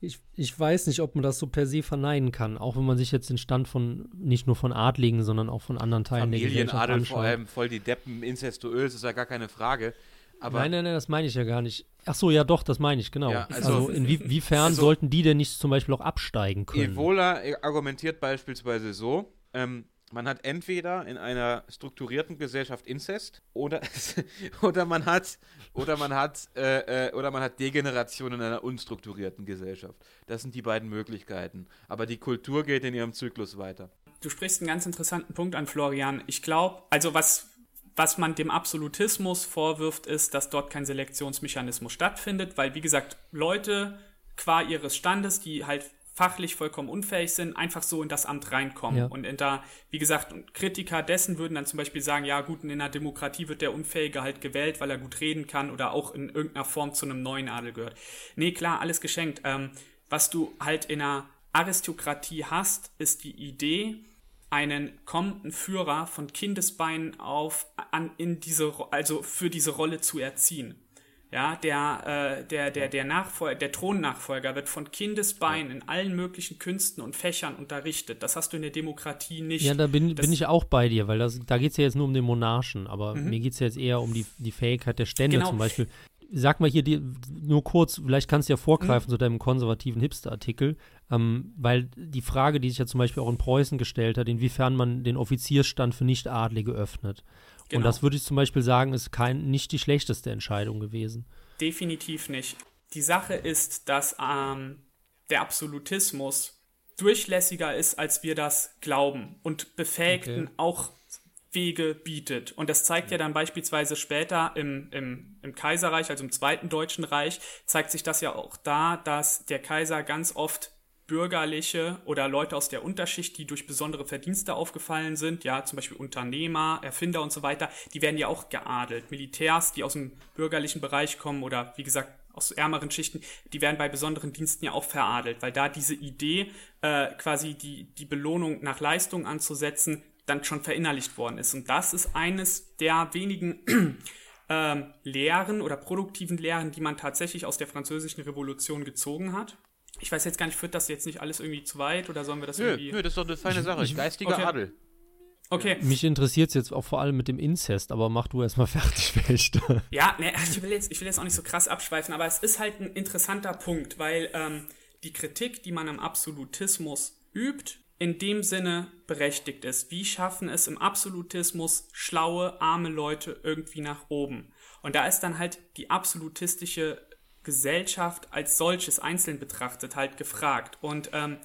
ich, ich weiß nicht, ob man das so per se verneinen kann, auch wenn man sich jetzt den Stand von nicht nur von Adligen, sondern auch von anderen Teilen der Gesellschaft anschaut. vor allem voll die Deppen, incestuös, ist ja gar keine Frage. Aber nein, nein, nein, das meine ich ja gar nicht. Ach so, ja doch, das meine ich, genau. Ja, also, also inwiefern also, sollten die denn nicht zum Beispiel auch absteigen können? Evola argumentiert beispielsweise so, ähm, man hat entweder in einer strukturierten Gesellschaft Inzest oder, [laughs] oder man hat oder man hat äh, äh, oder man hat Degeneration in einer unstrukturierten Gesellschaft. Das sind die beiden Möglichkeiten. Aber die Kultur geht in ihrem Zyklus weiter. Du sprichst einen ganz interessanten Punkt an, Florian. Ich glaube, also was was man dem Absolutismus vorwirft, ist, dass dort kein Selektionsmechanismus stattfindet, weil wie gesagt Leute qua ihres Standes, die halt fachlich vollkommen unfähig sind, einfach so in das Amt reinkommen. Ja. Und in da, wie gesagt, Kritiker dessen würden dann zum Beispiel sagen, ja gut, in einer Demokratie wird der Unfähige halt gewählt, weil er gut reden kann oder auch in irgendeiner Form zu einem neuen Adel gehört. Nee, klar, alles geschenkt. Ähm, was du halt in einer Aristokratie hast, ist die Idee, einen kommenden Führer von Kindesbeinen auf an in diese also für diese Rolle zu erziehen. Ja, der, äh, der, der, der Nachfolger, der Thronnachfolger wird von Kindesbein in allen möglichen Künsten und Fächern unterrichtet. Das hast du in der Demokratie nicht. Ja, da bin, bin ich auch bei dir, weil das, da geht es ja jetzt nur um den Monarchen, aber mhm. mir geht es ja jetzt eher um die, die Fähigkeit der Stände genau. zum Beispiel. Sag mal hier die, nur kurz, vielleicht kannst du ja vorgreifen mhm. zu deinem konservativen Hipster-Artikel, ähm, weil die Frage, die sich ja zum Beispiel auch in Preußen gestellt hat, inwiefern man den Offiziersstand für Nichtadlige öffnet. Genau. Und das würde ich zum Beispiel sagen, ist kein, nicht die schlechteste Entscheidung gewesen. Definitiv nicht. Die Sache ist, dass ähm, der Absolutismus durchlässiger ist, als wir das glauben und Befähigten okay. auch Wege bietet. Und das zeigt ja dann beispielsweise später im, im, im Kaiserreich, also im Zweiten Deutschen Reich, zeigt sich das ja auch da, dass der Kaiser ganz oft Bürgerliche oder Leute aus der Unterschicht, die durch besondere Verdienste aufgefallen sind, ja, zum Beispiel Unternehmer, Erfinder und so weiter, die werden ja auch geadelt. Militärs, die aus dem bürgerlichen Bereich kommen oder wie gesagt aus ärmeren Schichten, die werden bei besonderen Diensten ja auch veradelt, weil da diese Idee, äh, quasi die, die Belohnung nach Leistung anzusetzen, dann schon verinnerlicht worden ist. Und das ist eines der wenigen [clears throat] äh, Lehren oder produktiven Lehren, die man tatsächlich aus der französischen Revolution gezogen hat. Ich weiß jetzt gar nicht, führt das jetzt nicht alles irgendwie zu weit oder sollen wir das nö, irgendwie. Nö, das ist doch eine feine Sache. Ich, Geistiger okay. Adel. Okay. Mich interessiert es jetzt auch vor allem mit dem Inzest, aber mach du erstmal [laughs] fertig, Fechter. Ja, ne, [laughs] ich, will jetzt, ich will jetzt auch nicht so krass abschweifen, aber es ist halt ein interessanter Punkt, weil ähm, die Kritik, die man am Absolutismus übt, in dem Sinne berechtigt ist. Wie schaffen es im Absolutismus schlaue, arme Leute irgendwie nach oben? Und da ist dann halt die absolutistische Gesellschaft als solches einzeln betrachtet halt gefragt. Und ähm,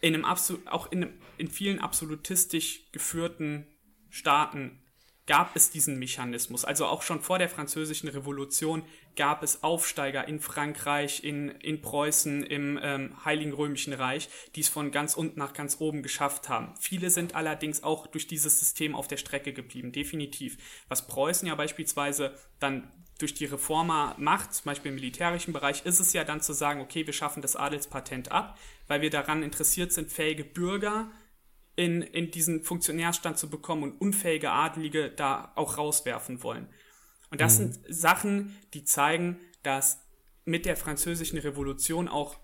in einem Absol auch in, einem, in vielen absolutistisch geführten Staaten gab es diesen Mechanismus. Also auch schon vor der französischen Revolution gab es Aufsteiger in Frankreich, in, in Preußen, im ähm, Heiligen Römischen Reich, die es von ganz unten nach ganz oben geschafft haben. Viele sind allerdings auch durch dieses System auf der Strecke geblieben, definitiv. Was Preußen ja beispielsweise dann durch die Reformer macht, zum Beispiel im militärischen Bereich, ist es ja dann zu sagen, okay, wir schaffen das Adelspatent ab, weil wir daran interessiert sind, fähige Bürger in, in diesen Funktionärstand zu bekommen und unfähige Adelige da auch rauswerfen wollen. Und das mhm. sind Sachen, die zeigen, dass mit der französischen Revolution auch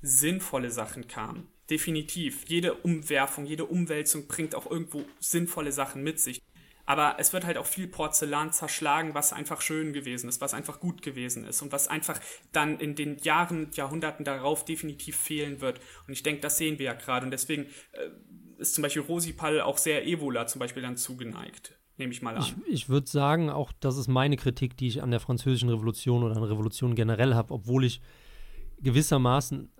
sinnvolle Sachen kamen. Definitiv. Jede Umwerfung, jede Umwälzung bringt auch irgendwo sinnvolle Sachen mit sich. Aber es wird halt auch viel Porzellan zerschlagen, was einfach schön gewesen ist, was einfach gut gewesen ist und was einfach dann in den Jahren, Jahrhunderten darauf definitiv fehlen wird. Und ich denke, das sehen wir ja gerade. Und deswegen äh, ist zum Beispiel Rosipal auch sehr Evola zum Beispiel dann zugeneigt. Nehme ich mal an. Ich, ich würde sagen, auch das ist meine Kritik, die ich an der Französischen Revolution oder an Revolutionen generell habe, obwohl ich gewissermaßen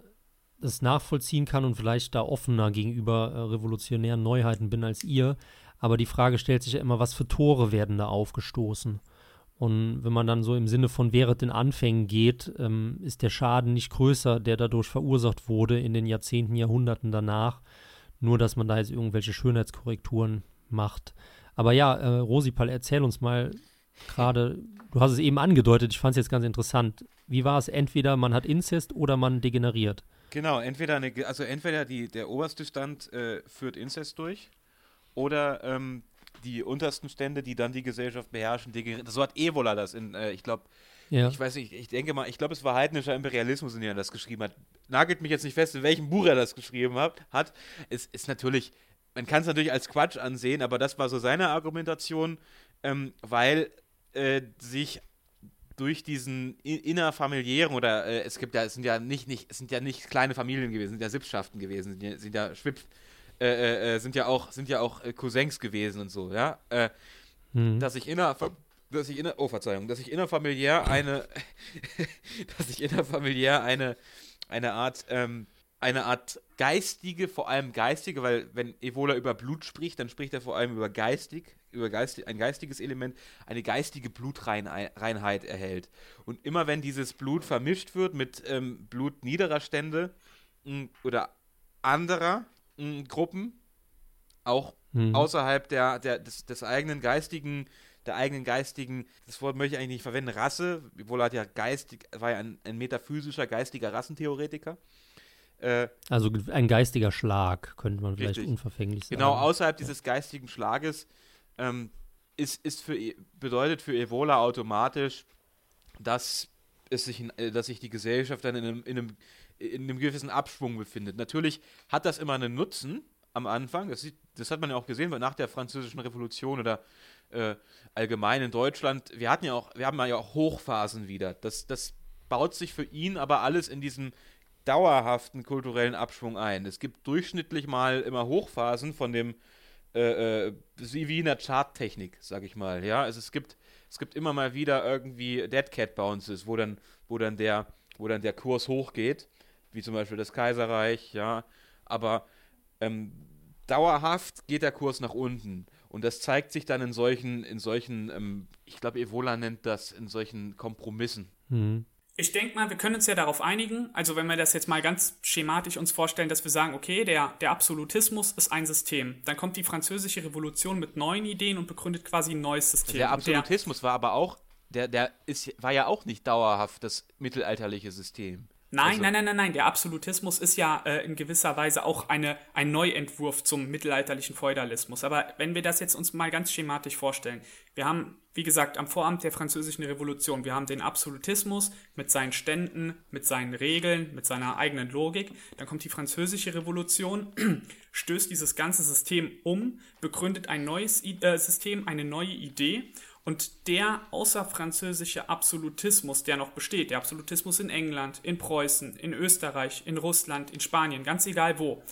das nachvollziehen kann und vielleicht da offener gegenüber äh, revolutionären Neuheiten bin als ihr. Aber die Frage stellt sich ja immer, was für Tore werden da aufgestoßen? Und wenn man dann so im Sinne von während den Anfängen geht, ähm, ist der Schaden nicht größer, der dadurch verursacht wurde in den Jahrzehnten, Jahrhunderten danach. Nur, dass man da jetzt irgendwelche Schönheitskorrekturen macht. Aber ja, äh, Rosipal, erzähl uns mal gerade, du hast es eben angedeutet, ich fand es jetzt ganz interessant. Wie war es? Entweder man hat Inzest oder man degeneriert. Genau, entweder eine, also entweder die, der oberste Stand äh, führt Inzest durch oder ähm, die untersten Stände, die dann die Gesellschaft beherrschen, degenerieren. So hat Evola das in, äh, ich glaube, ja. ich weiß nicht, ich denke mal, ich glaube, es war heidnischer Imperialismus, in dem er das geschrieben hat. Nagelt mich jetzt nicht fest, in welchem Buch er das geschrieben hat. hat. Es ist natürlich man kann es natürlich als Quatsch ansehen, aber das war so seine Argumentation, ähm, weil äh, sich durch diesen innerfamiliären oder äh, es gibt ja, es sind ja nicht, nicht, es sind ja nicht kleine Familien gewesen, sind ja Sippschaften gewesen, sind ja, sind ja Schwipf, äh, äh, äh sind ja auch, sind ja auch äh, Cousins gewesen und so, ja. Mhm. Dass ich inner dass ich inner, oh Verzeihung, dass ich innerfamiliär eine, [laughs] dass ich innerfamiliär eine, eine Art ähm, eine Art geistige, vor allem geistige, weil wenn Evola über Blut spricht, dann spricht er vor allem über geistig, über geistig, ein geistiges Element, eine geistige Blutreinheit erhält. Und immer wenn dieses Blut vermischt wird mit ähm, Blut niederer Stände mh, oder anderer mh, Gruppen, auch mhm. außerhalb der, der, des, des eigenen geistigen der eigenen geistigen, das Wort möchte ich eigentlich nicht verwenden, Rasse, hat ja geistig, war ja ein, ein metaphysischer, geistiger Rassentheoretiker. Äh, also ein geistiger Schlag, könnte man vielleicht richtig. unverfänglich sagen. Genau, außerhalb ja. dieses geistigen Schlages ähm, ist, ist für, e, bedeutet für Evola automatisch, dass, es sich, äh, dass sich die Gesellschaft dann in einem, in, einem, in einem gewissen Abschwung befindet. Natürlich hat das immer einen Nutzen am Anfang, das, sieht, das hat man ja auch gesehen, weil nach der französischen Revolution oder äh, allgemein in Deutschland, wir hatten ja auch, wir haben ja auch Hochphasen wieder. Das, das baut sich für ihn aber alles in diesem dauerhaften kulturellen Abschwung ein. Es gibt durchschnittlich mal immer Hochphasen von dem, äh, äh, wie in der Charttechnik, sag ich mal. Ja, also es gibt, es gibt immer mal wieder irgendwie Dead Cat Bounces, wo dann, wo dann der, wo dann der Kurs hochgeht, wie zum Beispiel das Kaiserreich, ja. Aber ähm, dauerhaft geht der Kurs nach unten. Und das zeigt sich dann in solchen, in solchen, ähm, ich glaube, Evola nennt das in solchen Kompromissen. Mhm. Ich denke mal, wir können uns ja darauf einigen, also wenn wir das jetzt mal ganz schematisch uns vorstellen, dass wir sagen, okay, der, der Absolutismus ist ein System. Dann kommt die französische Revolution mit neuen Ideen und begründet quasi ein neues System. Der Absolutismus der, war aber auch, der, der ist, war ja auch nicht dauerhaft das mittelalterliche System. Nein, also. nein, nein, nein, nein. Der Absolutismus ist ja äh, in gewisser Weise auch eine, ein Neuentwurf zum mittelalterlichen Feudalismus. Aber wenn wir das jetzt uns mal ganz schematisch vorstellen, wir haben, wie gesagt, am Vorabend der französischen Revolution, wir haben den Absolutismus mit seinen Ständen, mit seinen Regeln, mit seiner eigenen Logik. Dann kommt die französische Revolution, [clears throat] stößt dieses ganze System um, begründet ein neues äh, System, eine neue Idee und der außerfranzösische Absolutismus, der noch besteht, der Absolutismus in England, in Preußen, in Österreich, in Russland, in Spanien, ganz egal wo,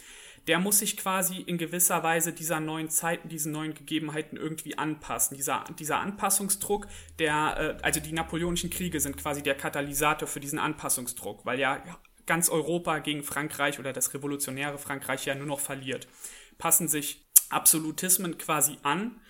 der muss sich quasi in gewisser Weise dieser neuen Zeiten, diesen neuen Gegebenheiten irgendwie anpassen. Dieser, dieser Anpassungsdruck, der, äh, also die napoleonischen Kriege sind quasi der Katalysator für diesen Anpassungsdruck, weil ja ganz Europa gegen Frankreich oder das revolutionäre Frankreich ja nur noch verliert. Passen sich Absolutismen quasi an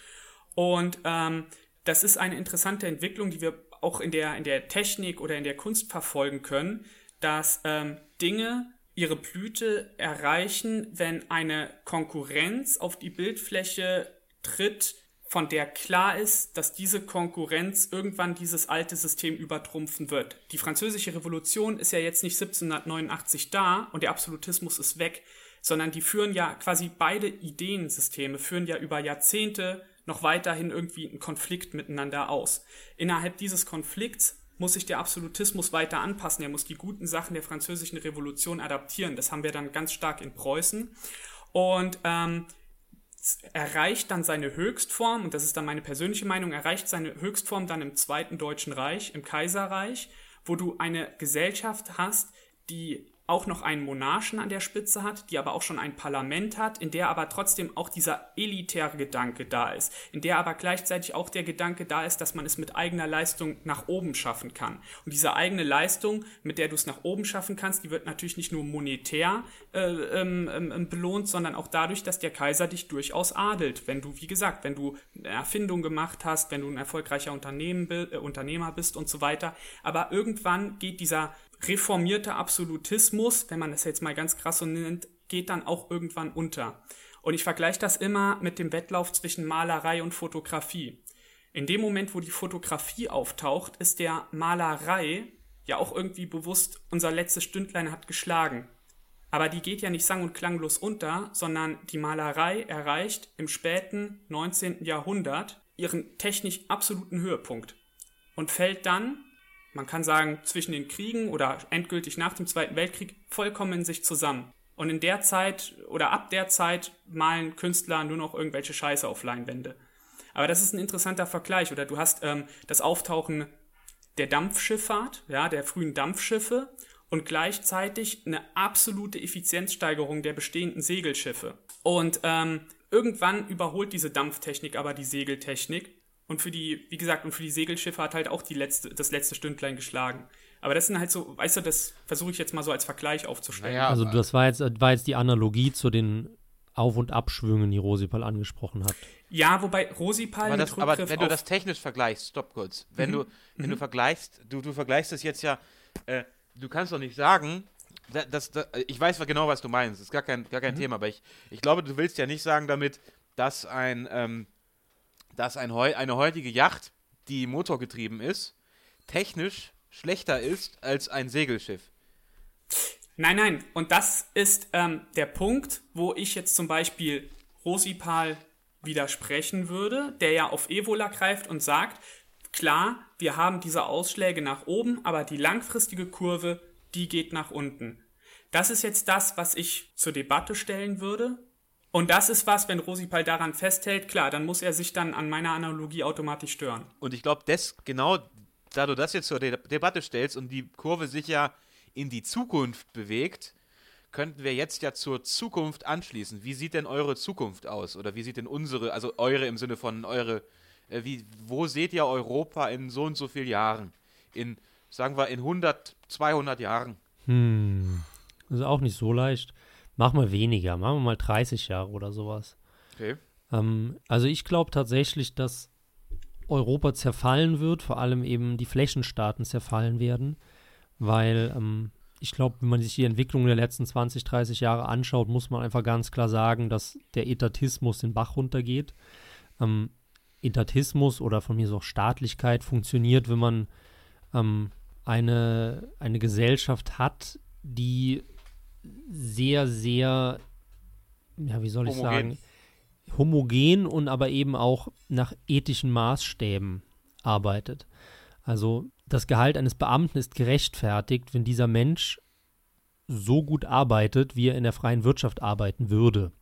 und ähm, das ist eine interessante Entwicklung, die wir auch in der, in der Technik oder in der Kunst verfolgen können, dass ähm, Dinge ihre Blüte erreichen, wenn eine Konkurrenz auf die Bildfläche tritt, von der klar ist, dass diese Konkurrenz irgendwann dieses alte System übertrumpfen wird. Die französische Revolution ist ja jetzt nicht 1789 da und der Absolutismus ist weg. sondern die führen ja quasi beide Ideensysteme, führen ja über Jahrzehnte noch weiterhin irgendwie einen Konflikt miteinander aus. Innerhalb dieses Konflikts muss sich der Absolutismus weiter anpassen. Er muss die guten Sachen der französischen Revolution adaptieren. Das haben wir dann ganz stark in Preußen. Und ähm, erreicht dann seine Höchstform, und das ist dann meine persönliche Meinung, erreicht seine Höchstform dann im Zweiten Deutschen Reich, im Kaiserreich, wo du eine Gesellschaft hast, die auch noch einen Monarchen an der Spitze hat, die aber auch schon ein Parlament hat, in der aber trotzdem auch dieser elitäre Gedanke da ist, in der aber gleichzeitig auch der Gedanke da ist, dass man es mit eigener Leistung nach oben schaffen kann. Und diese eigene Leistung, mit der du es nach oben schaffen kannst, die wird natürlich nicht nur monetär äh, ähm, ähm, belohnt, sondern auch dadurch, dass der Kaiser dich durchaus adelt. Wenn du, wie gesagt, wenn du eine Erfindung gemacht hast, wenn du ein erfolgreicher Unternehmen, äh, Unternehmer bist und so weiter. Aber irgendwann geht dieser reformierter Absolutismus, wenn man das jetzt mal ganz krass so nennt, geht dann auch irgendwann unter. Und ich vergleiche das immer mit dem Wettlauf zwischen Malerei und Fotografie. In dem Moment, wo die Fotografie auftaucht, ist der Malerei ja auch irgendwie bewusst, unser letztes Stündlein hat geschlagen. Aber die geht ja nicht sang- und klanglos unter, sondern die Malerei erreicht im späten 19. Jahrhundert ihren technisch absoluten Höhepunkt und fällt dann man kann sagen, zwischen den Kriegen oder endgültig nach dem Zweiten Weltkrieg vollkommen in sich zusammen. Und in der Zeit oder ab der Zeit malen Künstler nur noch irgendwelche Scheiße auf Leinwände. Aber das ist ein interessanter Vergleich. Oder du hast ähm, das Auftauchen der Dampfschifffahrt, ja, der frühen Dampfschiffe und gleichzeitig eine absolute Effizienzsteigerung der bestehenden Segelschiffe. Und ähm, irgendwann überholt diese Dampftechnik aber die Segeltechnik und für die, wie gesagt, und für die Segelschiffe hat halt auch die letzte, das letzte Stündlein geschlagen. Aber das sind halt so, weißt du, das versuche ich jetzt mal so als Vergleich aufzustellen. Naja, also das war jetzt, war jetzt die Analogie zu den Auf- und Abschwüngen, die Rosipal angesprochen hat. Ja, wobei Rosipal. Aber, das, aber wenn du das technisch vergleichst, stopp kurz. Wenn mhm. du, wenn mhm. du vergleichst, du, du vergleichst es jetzt ja, äh, du kannst doch nicht sagen, das, das, ich weiß genau, was du meinst, das ist gar kein, gar kein mhm. Thema, aber ich, ich glaube, du willst ja nicht sagen damit, dass ein, ähm, dass ein heu eine heutige Yacht, die motorgetrieben ist, technisch schlechter ist als ein Segelschiff. Nein, nein. Und das ist ähm, der Punkt, wo ich jetzt zum Beispiel Rosipal widersprechen würde, der ja auf Evola greift und sagt, klar, wir haben diese Ausschläge nach oben, aber die langfristige Kurve, die geht nach unten. Das ist jetzt das, was ich zur Debatte stellen würde. Und das ist was, wenn Rosipal daran festhält, klar, dann muss er sich dann an meiner Analogie automatisch stören. Und ich glaube, das genau, da du das jetzt zur De Debatte stellst und die Kurve sich ja in die Zukunft bewegt, könnten wir jetzt ja zur Zukunft anschließen. Wie sieht denn eure Zukunft aus? Oder wie sieht denn unsere, also eure im Sinne von eure, äh, wie, wo seht ihr Europa in so und so vielen Jahren? In, sagen wir, in 100, 200 Jahren? Hm, das ist auch nicht so leicht. Machen wir weniger, machen wir mal 30 Jahre oder sowas. Okay. Ähm, also ich glaube tatsächlich, dass Europa zerfallen wird, vor allem eben die Flächenstaaten zerfallen werden, weil ähm, ich glaube, wenn man sich die Entwicklung der letzten 20, 30 Jahre anschaut, muss man einfach ganz klar sagen, dass der Etatismus den Bach runtergeht. Ähm, Etatismus oder von mir so auch Staatlichkeit funktioniert, wenn man ähm, eine, eine Gesellschaft hat, die sehr, sehr, ja, wie soll ich homogen. sagen, homogen und aber eben auch nach ethischen Maßstäben arbeitet. Also das Gehalt eines Beamten ist gerechtfertigt, wenn dieser Mensch so gut arbeitet, wie er in der freien Wirtschaft arbeiten würde.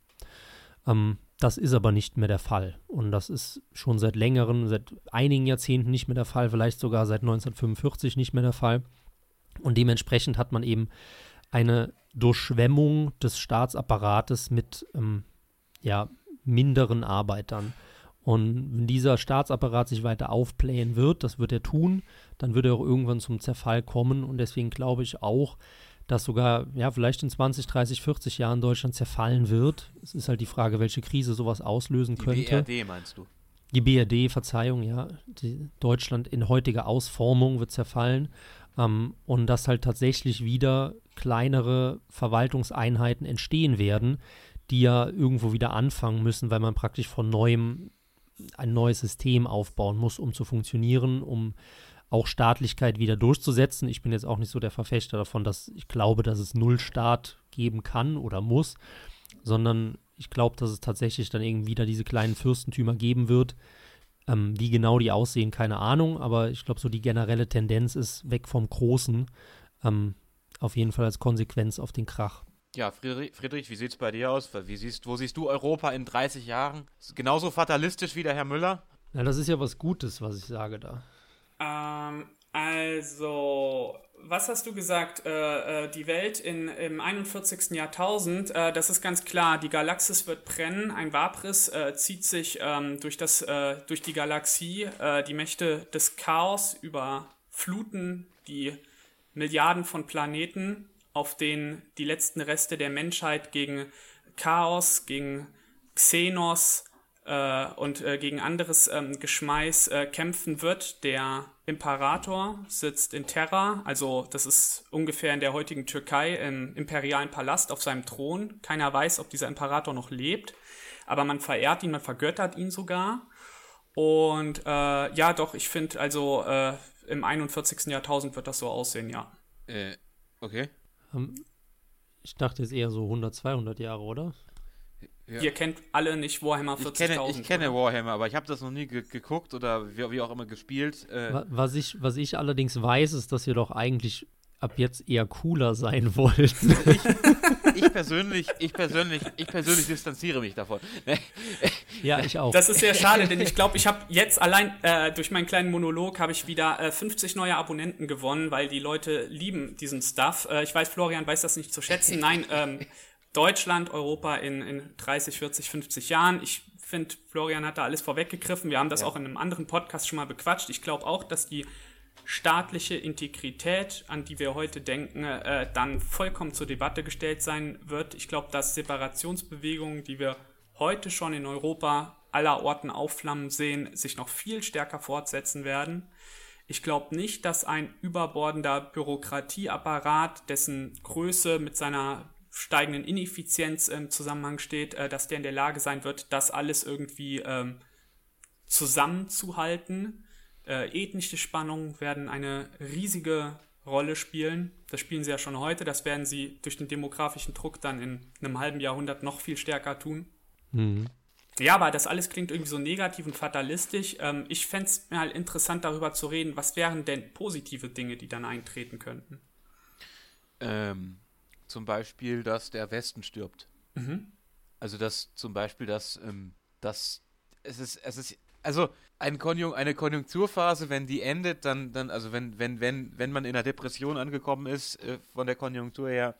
Ähm, das ist aber nicht mehr der Fall. Und das ist schon seit längeren, seit einigen Jahrzehnten nicht mehr der Fall, vielleicht sogar seit 1945 nicht mehr der Fall. Und dementsprechend hat man eben eine Durchschwemmung des Staatsapparates mit ähm, ja, minderen Arbeitern. Und wenn dieser Staatsapparat sich weiter aufblähen wird, das wird er tun, dann wird er auch irgendwann zum Zerfall kommen. Und deswegen glaube ich auch, dass sogar, ja, vielleicht in 20, 30, 40 Jahren Deutschland zerfallen wird. Es ist halt die Frage, welche Krise sowas auslösen die könnte. Die BRD meinst du? Die BRD, Verzeihung, ja. Die Deutschland in heutiger Ausformung wird zerfallen. Ähm, und dass halt tatsächlich wieder kleinere Verwaltungseinheiten entstehen werden, die ja irgendwo wieder anfangen müssen, weil man praktisch von neuem ein neues System aufbauen muss, um zu funktionieren, um auch Staatlichkeit wieder durchzusetzen. Ich bin jetzt auch nicht so der Verfechter davon, dass ich glaube, dass es Nullstaat geben kann oder muss, sondern ich glaube, dass es tatsächlich dann irgendwie wieder diese kleinen Fürstentümer geben wird. Ähm, wie genau die aussehen, keine Ahnung, aber ich glaube, so die generelle Tendenz ist weg vom Großen. Ähm, auf jeden Fall als Konsequenz auf den Krach. Ja, Friedrich, Friedrich wie sieht es bei dir aus? Wie siehst, wo siehst du Europa in 30 Jahren? Genauso fatalistisch wie der Herr Müller? Ja, das ist ja was Gutes, was ich sage da. Ähm, also, was hast du gesagt? Äh, äh, die Welt in, im 41. Jahrtausend, äh, das ist ganz klar, die Galaxis wird brennen, ein Wabriss äh, zieht sich ähm, durch, das, äh, durch die Galaxie, äh, die Mächte des Chaos überfluten die Milliarden von Planeten, auf denen die letzten Reste der Menschheit gegen Chaos, gegen Xenos äh, und äh, gegen anderes ähm, Geschmeiß äh, kämpfen wird. Der Imperator sitzt in Terra, also das ist ungefähr in der heutigen Türkei im imperialen Palast auf seinem Thron. Keiner weiß, ob dieser Imperator noch lebt, aber man verehrt ihn, man vergöttert ihn sogar. Und äh, ja, doch, ich finde also äh, im 41. Jahrtausend wird das so aussehen, ja. Äh, okay. Ähm, ich dachte jetzt eher so 100, 200 Jahre, oder? Ja. Ihr kennt alle nicht Warhammer 40.000. Ich kenne, ich kenne Warhammer, aber ich habe das noch nie ge geguckt oder wie, wie, auch immer gespielt. Äh. Was, ich, was ich allerdings weiß, ist, dass ihr doch eigentlich ab jetzt eher cooler sein [laughs] wollt. Ich, ich, persönlich, ich persönlich, ich persönlich distanziere mich davon. [laughs] Ja, ich auch. Das ist sehr schade, denn ich glaube, ich habe jetzt allein äh, durch meinen kleinen Monolog habe ich wieder äh, 50 neue Abonnenten gewonnen, weil die Leute lieben diesen Stuff. Äh, ich weiß, Florian weiß das nicht zu schätzen. Nein, [laughs] ähm, Deutschland, Europa in, in 30, 40, 50 Jahren. Ich finde, Florian hat da alles vorweggegriffen. Wir haben das ja. auch in einem anderen Podcast schon mal bequatscht. Ich glaube auch, dass die staatliche Integrität, an die wir heute denken, äh, dann vollkommen zur Debatte gestellt sein wird. Ich glaube, dass Separationsbewegungen, die wir heute schon in Europa aller Orten aufflammen sehen, sich noch viel stärker fortsetzen werden. Ich glaube nicht, dass ein überbordender Bürokratieapparat, dessen Größe mit seiner steigenden Ineffizienz im Zusammenhang steht, äh, dass der in der Lage sein wird, das alles irgendwie ähm, zusammenzuhalten. Äh, ethnische Spannungen werden eine riesige Rolle spielen. Das spielen sie ja schon heute. Das werden sie durch den demografischen Druck dann in einem halben Jahrhundert noch viel stärker tun. Mhm. Ja, aber das alles klingt irgendwie so negativ und fatalistisch. Ähm, ich fände es mir halt interessant, darüber zu reden, was wären denn positive Dinge, die dann eintreten könnten? Ähm, zum Beispiel, dass der Westen stirbt. Mhm. Also, dass zum Beispiel, dass, ähm, dass es ist, es ist, also ein Konjun eine Konjunkturphase, wenn die endet, dann, dann, also wenn, wenn, wenn, wenn man in einer Depression angekommen ist, äh, von der Konjunktur her,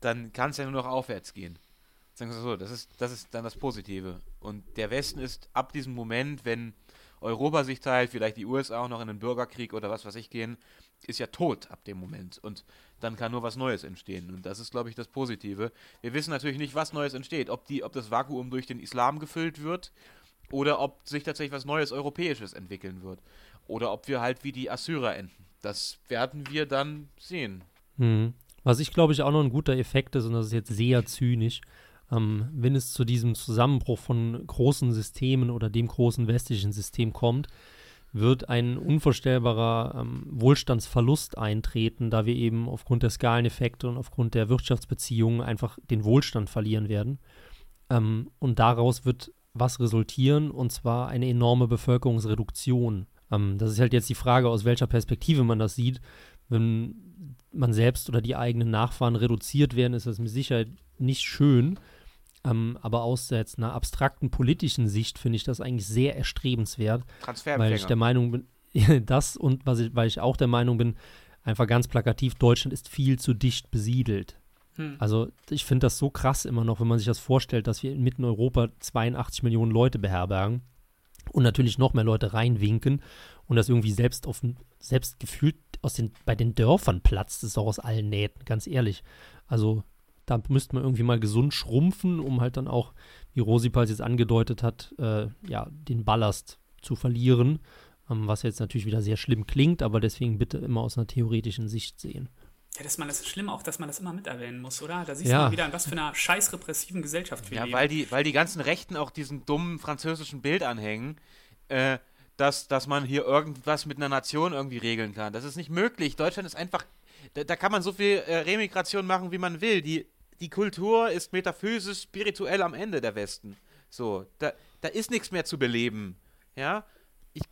dann kann es ja nur noch aufwärts gehen. Sagen wir so, das ist, das ist dann das Positive. Und der Westen ist ab diesem Moment, wenn Europa sich teilt, vielleicht die USA auch noch in einen Bürgerkrieg oder was weiß ich gehen, ist ja tot ab dem Moment. Und dann kann nur was Neues entstehen. Und das ist, glaube ich, das Positive. Wir wissen natürlich nicht, was Neues entsteht. Ob, die, ob das Vakuum durch den Islam gefüllt wird oder ob sich tatsächlich was Neues Europäisches entwickeln wird. Oder ob wir halt wie die Assyrer enden. Das werden wir dann sehen. Mhm. Was ich glaube ich auch noch ein guter Effekt ist, und das ist jetzt sehr zynisch, ähm, wenn es zu diesem Zusammenbruch von großen Systemen oder dem großen westlichen System kommt, wird ein unvorstellbarer ähm, Wohlstandsverlust eintreten, da wir eben aufgrund der Skaleneffekte und aufgrund der Wirtschaftsbeziehungen einfach den Wohlstand verlieren werden. Ähm, und daraus wird was resultieren, und zwar eine enorme Bevölkerungsreduktion. Ähm, das ist halt jetzt die Frage, aus welcher Perspektive man das sieht. Wenn man selbst oder die eigenen Nachfahren reduziert werden, ist das mit Sicherheit nicht schön. Ähm, aber aus jetzt einer abstrakten politischen Sicht finde ich das eigentlich sehr erstrebenswert. Weil ich der Meinung bin, [laughs] das und ich, weil ich auch der Meinung bin, einfach ganz plakativ, Deutschland ist viel zu dicht besiedelt. Hm. Also ich finde das so krass immer noch, wenn man sich das vorstellt, dass wir inmitten in Europa 82 Millionen Leute beherbergen und natürlich noch mehr Leute reinwinken und das irgendwie selbst auf selbst gefühlt aus den, bei den Dörfern platzt es auch aus allen Nähten, ganz ehrlich. Also da müsste man irgendwie mal gesund schrumpfen, um halt dann auch, wie Rosipals jetzt angedeutet hat, äh, ja, den Ballast zu verlieren. Ähm, was jetzt natürlich wieder sehr schlimm klingt, aber deswegen bitte immer aus einer theoretischen Sicht sehen. Ja, dass man das schlimm auch, dass man das immer miterwähnen muss, oder? Da siehst ja. du mal wieder, in was für einer scheiß repressiven Gesellschaft wir ja, leben. Ja, weil die, weil die ganzen Rechten auch diesen dummen französischen Bild anhängen. Äh, dass, dass man hier irgendwas mit einer Nation irgendwie regeln kann. Das ist nicht möglich. Deutschland ist einfach, da, da kann man so viel äh, Remigration machen, wie man will. Die, die Kultur ist metaphysisch, spirituell am Ende der Westen. So, da, da ist nichts mehr zu beleben. Ja, ich,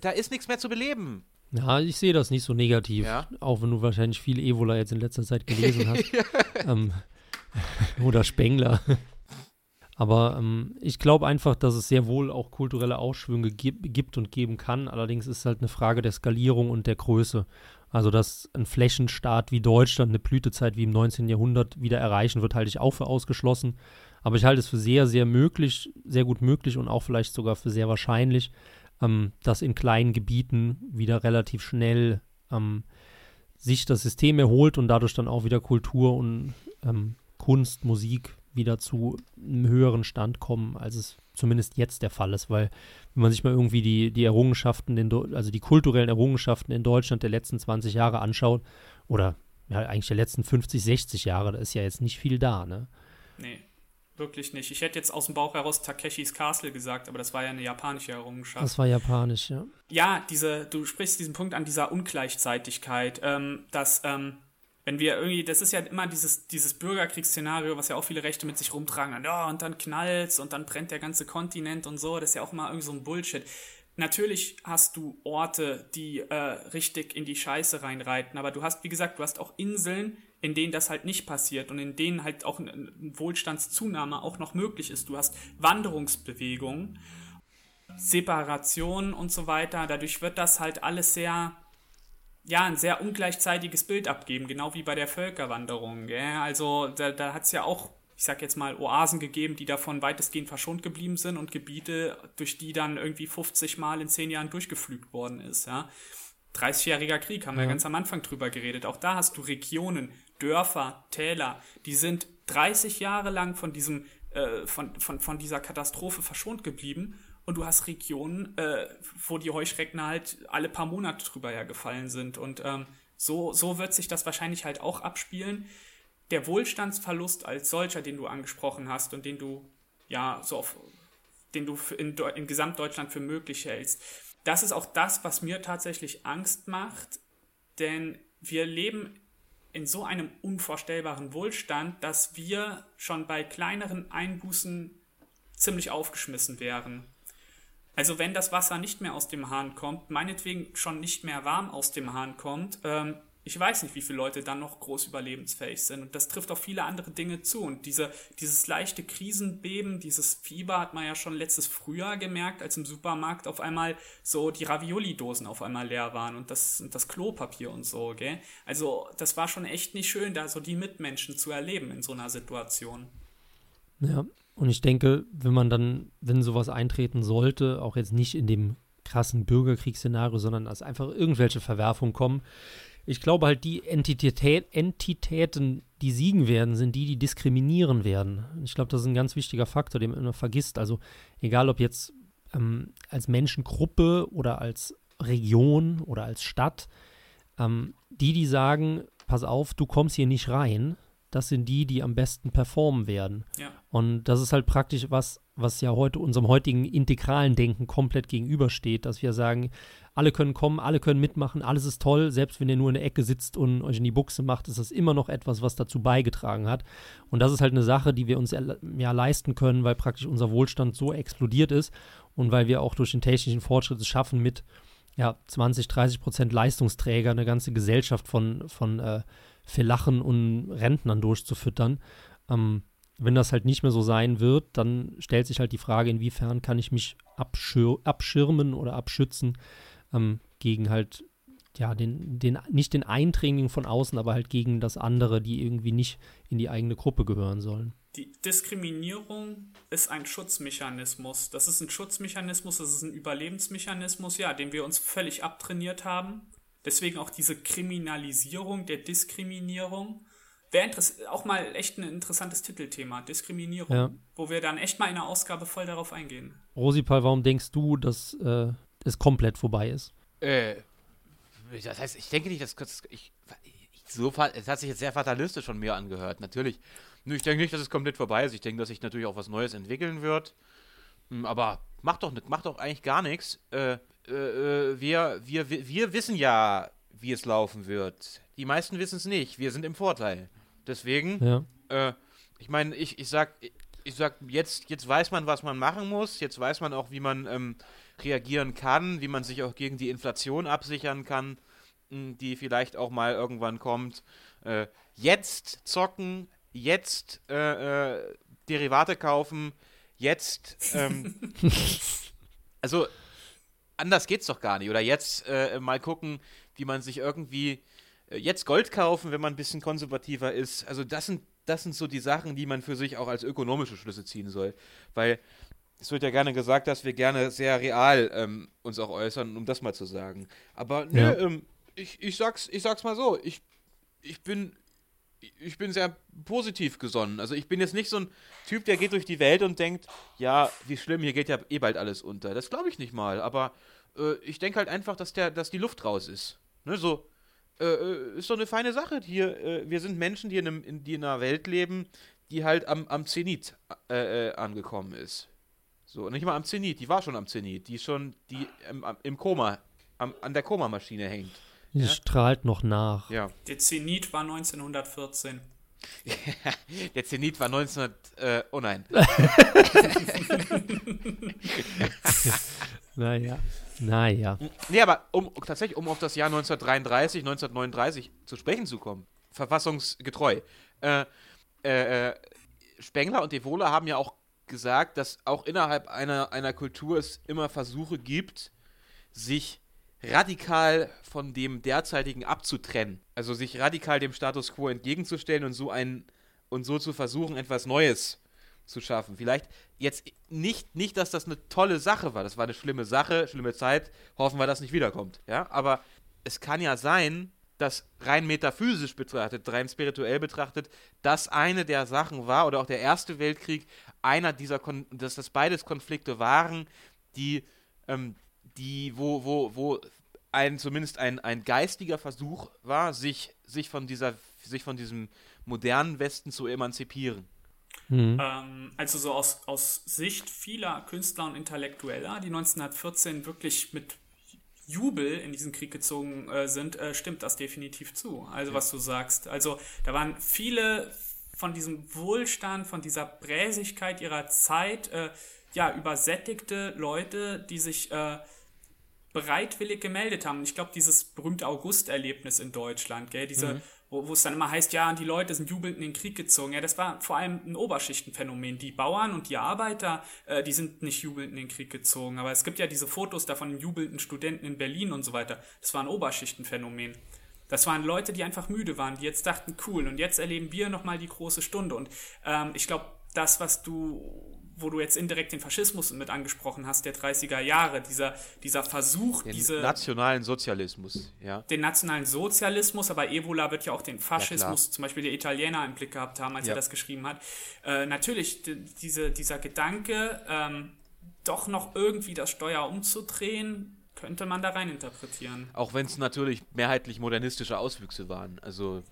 da ist nichts mehr zu beleben. Ja, ich sehe das nicht so negativ. Ja? Auch wenn du wahrscheinlich viel Evola jetzt in letzter Zeit gelesen hast. [laughs] ähm, [laughs] oder Spengler. Aber ähm, ich glaube einfach, dass es sehr wohl auch kulturelle Ausschwünge gibt und geben kann. Allerdings ist es halt eine Frage der Skalierung und der Größe. Also, dass ein Flächenstaat wie Deutschland eine Blütezeit wie im 19. Jahrhundert wieder erreichen wird, halte ich auch für ausgeschlossen. Aber ich halte es für sehr, sehr möglich, sehr gut möglich und auch vielleicht sogar für sehr wahrscheinlich, ähm, dass in kleinen Gebieten wieder relativ schnell ähm, sich das System erholt und dadurch dann auch wieder Kultur und ähm, Kunst, Musik wieder zu einem höheren Stand kommen, als es zumindest jetzt der Fall ist, weil wenn man sich mal irgendwie die, die Errungenschaften, in, also die kulturellen Errungenschaften in Deutschland der letzten 20 Jahre anschaut, oder ja, eigentlich der letzten 50, 60 Jahre, da ist ja jetzt nicht viel da, ne? Nee, wirklich nicht. Ich hätte jetzt aus dem Bauch heraus Takeshis Castle gesagt, aber das war ja eine japanische Errungenschaft. Das war japanisch, ja. Ja, diese, du sprichst diesen Punkt an dieser Ungleichzeitigkeit, ähm, dass ähm, wenn wir irgendwie, das ist ja immer dieses, dieses Bürgerkriegsszenario, was ja auch viele Rechte mit sich rumtragen, und, oh, und dann knallt's und dann brennt der ganze Kontinent und so, das ist ja auch immer irgendwie so ein Bullshit. Natürlich hast du Orte, die äh, richtig in die Scheiße reinreiten, aber du hast, wie gesagt, du hast auch Inseln, in denen das halt nicht passiert und in denen halt auch eine Wohlstandszunahme auch noch möglich ist. Du hast Wanderungsbewegungen, Separationen und so weiter. Dadurch wird das halt alles sehr ja, ein sehr ungleichzeitiges Bild abgeben, genau wie bei der Völkerwanderung. Gell? Also da, da hat es ja auch, ich sag jetzt mal, Oasen gegeben, die davon weitestgehend verschont geblieben sind und Gebiete, durch die dann irgendwie 50 Mal in 10 Jahren durchgeflügt worden ist. Ja? 30-jähriger Krieg, haben wir ganz am Anfang drüber geredet. Auch da hast du Regionen, Dörfer, Täler, die sind 30 Jahre lang von diesem, äh, von, von, von dieser Katastrophe verschont geblieben und du hast Regionen, äh, wo die Heuschrecken halt alle paar Monate drüber hergefallen sind. Und ähm, so, so wird sich das wahrscheinlich halt auch abspielen. Der Wohlstandsverlust als solcher, den du angesprochen hast und den du ja so auf, den du in, in Gesamtdeutschland für möglich hältst, das ist auch das, was mir tatsächlich Angst macht, denn wir leben in so einem unvorstellbaren Wohlstand, dass wir schon bei kleineren Einbußen ziemlich aufgeschmissen wären. Also wenn das Wasser nicht mehr aus dem Hahn kommt, meinetwegen schon nicht mehr warm aus dem Hahn kommt, ähm, ich weiß nicht, wie viele Leute dann noch groß überlebensfähig sind. Und das trifft auf viele andere Dinge zu. Und diese, dieses leichte Krisenbeben, dieses Fieber hat man ja schon letztes Frühjahr gemerkt, als im Supermarkt auf einmal so die Ravioli-Dosen auf einmal leer waren und das, und das Klopapier und so, gell? Also, das war schon echt nicht schön, da so die Mitmenschen zu erleben in so einer Situation. Ja, und ich denke, wenn man dann, wenn sowas eintreten sollte, auch jetzt nicht in dem krassen Bürgerkriegsszenario, sondern dass einfach irgendwelche Verwerfungen kommen, ich glaube halt, die Entität, Entitäten, die siegen werden, sind die, die diskriminieren werden. Ich glaube, das ist ein ganz wichtiger Faktor, den man immer vergisst. Also egal ob jetzt ähm, als Menschengruppe oder als Region oder als Stadt, ähm, die, die sagen, pass auf, du kommst hier nicht rein, das sind die, die am besten performen werden. Ja. Und das ist halt praktisch was, was ja heute unserem heutigen integralen Denken komplett gegenübersteht, dass wir sagen, alle können kommen, alle können mitmachen, alles ist toll, selbst wenn ihr nur in der Ecke sitzt und euch in die Buchse macht, ist das immer noch etwas, was dazu beigetragen hat. Und das ist halt eine Sache, die wir uns ja leisten können, weil praktisch unser Wohlstand so explodiert ist und weil wir auch durch den technischen Fortschritt es schaffen, mit ja, 20, 30 Prozent Leistungsträger eine ganze Gesellschaft von, von äh, Verlachen und Rentnern durchzufüttern. Ähm, wenn das halt nicht mehr so sein wird, dann stellt sich halt die Frage, inwiefern kann ich mich abschir abschirmen oder abschützen ähm, gegen halt, ja, den, den, nicht den Eindringling von außen, aber halt gegen das andere, die irgendwie nicht in die eigene Gruppe gehören sollen. Die Diskriminierung ist ein Schutzmechanismus. Das ist ein Schutzmechanismus, das ist ein Überlebensmechanismus, ja, den wir uns völlig abtrainiert haben Deswegen auch diese Kriminalisierung der Diskriminierung. Wäre auch mal echt ein interessantes Titelthema, Diskriminierung, ja. wo wir dann echt mal in der Ausgabe voll darauf eingehen. Rosipal, warum denkst du, dass äh, es komplett vorbei ist? Äh, das heißt, ich denke nicht, dass ich, ich so, es hat sich jetzt sehr fatalistisch von mir angehört, natürlich. Nur ich denke nicht, dass es komplett vorbei ist. Ich denke, dass sich natürlich auch was Neues entwickeln wird. Hm, aber macht doch, macht doch eigentlich gar nichts. Äh, äh, wir, wir, wir wissen ja, wie es laufen wird. Die meisten wissen es nicht. Wir sind im Vorteil. Deswegen, Ja. äh, ich meine, ich, ich sag, ich sag, jetzt, jetzt weiß man, was man machen muss. Jetzt weiß man auch, wie man ähm, reagieren kann, wie man sich auch gegen die Inflation absichern kann, mh, die vielleicht auch mal irgendwann kommt. Äh, jetzt zocken, jetzt äh, äh, Derivate kaufen, jetzt, ähm, [laughs] also anders geht's doch gar nicht. Oder jetzt äh, mal gucken, wie man sich irgendwie jetzt Gold kaufen, wenn man ein bisschen konservativer ist. Also das sind, das sind so die Sachen, die man für sich auch als ökonomische Schlüsse ziehen soll. Weil es wird ja gerne gesagt, dass wir gerne sehr real ähm, uns auch äußern, um das mal zu sagen. Aber nö, Ja. ähm, ich, ich, sag's, ich sag's mal so, ich, ich bin ich bin sehr positiv gesonnen. Also ich bin jetzt nicht so ein Typ, der geht durch die Welt und denkt, ja, wie schlimm, hier geht ja eh bald alles unter. Das glaube ich nicht mal. Aber äh, ich denke halt einfach, dass der, dass die Luft raus ist. Ne, so äh, äh, ist doch eine feine Sache. Hier, äh, wir sind Menschen, die in, einem, in, die in einer Welt leben, die halt am, am Zenit äh, äh, angekommen ist. So, nicht mal am Zenit, die war schon am Zenit, die schon, die am- im Koma, am, an der Komamaschine hängt. Die Ja. strahlt noch nach. Ja. Der Zenit war 1914. [laughs] Der Zenit war 1900, äh, oh nein. [laughs] Naja. Naja. Nee, aber um tatsächlich, um auf das Jahr 1933, 1939 zu sprechen zu kommen, verfassungsgetreu. Äh, äh, äh, Spengler und Devola haben ja auch gesagt, dass auch innerhalb einer, einer Kultur es immer Versuche gibt, sich radikal von dem derzeitigen abzutrennen. Also sich radikal dem Status quo entgegenzustellen und so ein und so zu versuchen, etwas Neues zu schaffen. Vielleicht jetzt nicht, nicht, dass das eine tolle Sache war. Das war eine schlimme Sache, schlimme Zeit. Hoffen wir, dass nicht wiederkommt. Ja, aber es kann ja sein, dass rein metaphysisch betrachtet, rein spirituell betrachtet, das eine der Sachen war oder auch der Erste Weltkrieg einer dieser, Kon dass das beides Konflikte waren, die, ähm, die, wo, wo, wo ein zumindest ein, ein geistiger Versuch war, sich, sich von dieser, sich von diesem modernen Westen zu emanzipieren. Mhm. Ähm, also so aus, aus Sicht vieler Künstler und Intellektueller, die 1914 wirklich mit Jubel in diesen Krieg gezogen äh, sind, äh, stimmt das definitiv zu. Also was du sagst. Also da waren viele von diesem Wohlstand, von dieser Bräsigkeit ihrer Zeit, äh, ja, übersättigte Leute, die sich äh, bereitwillig gemeldet haben. Und ich glaube, dieses berühmte August-Erlebnis in Deutschland, gell, diese, wo, wo es dann immer heißt, ja, die Leute sind jubelnd in den Krieg gezogen. Ja, das war vor allem ein Oberschichtenphänomen. Die Bauern und die Arbeiter, äh, die sind nicht jubelnd in den Krieg gezogen. Aber es gibt ja diese Fotos da von den jubelnden Studenten in Berlin und so weiter. Das war ein Oberschichtenphänomen. Das waren Leute, die einfach müde waren, die jetzt dachten, cool, und jetzt erleben wir nochmal die große Stunde. Und ähm, ich glaube, das, was du wo du jetzt indirekt den Faschismus mit angesprochen hast, der 30er Jahre, dieser, dieser Versuch, Den diese, nationalen Sozialismus, ja. den nationalen Sozialismus, aber Evola wird ja auch den Faschismus, klar. zum Beispiel der Italiener im Blick gehabt haben, als Ja. er das geschrieben hat. Äh, natürlich, diese, dieser Gedanke, ähm, doch noch irgendwie das Steuer umzudrehen, könnte man da rein interpretieren. Auch wenn es natürlich mehrheitlich modernistische Auswüchse waren. Also,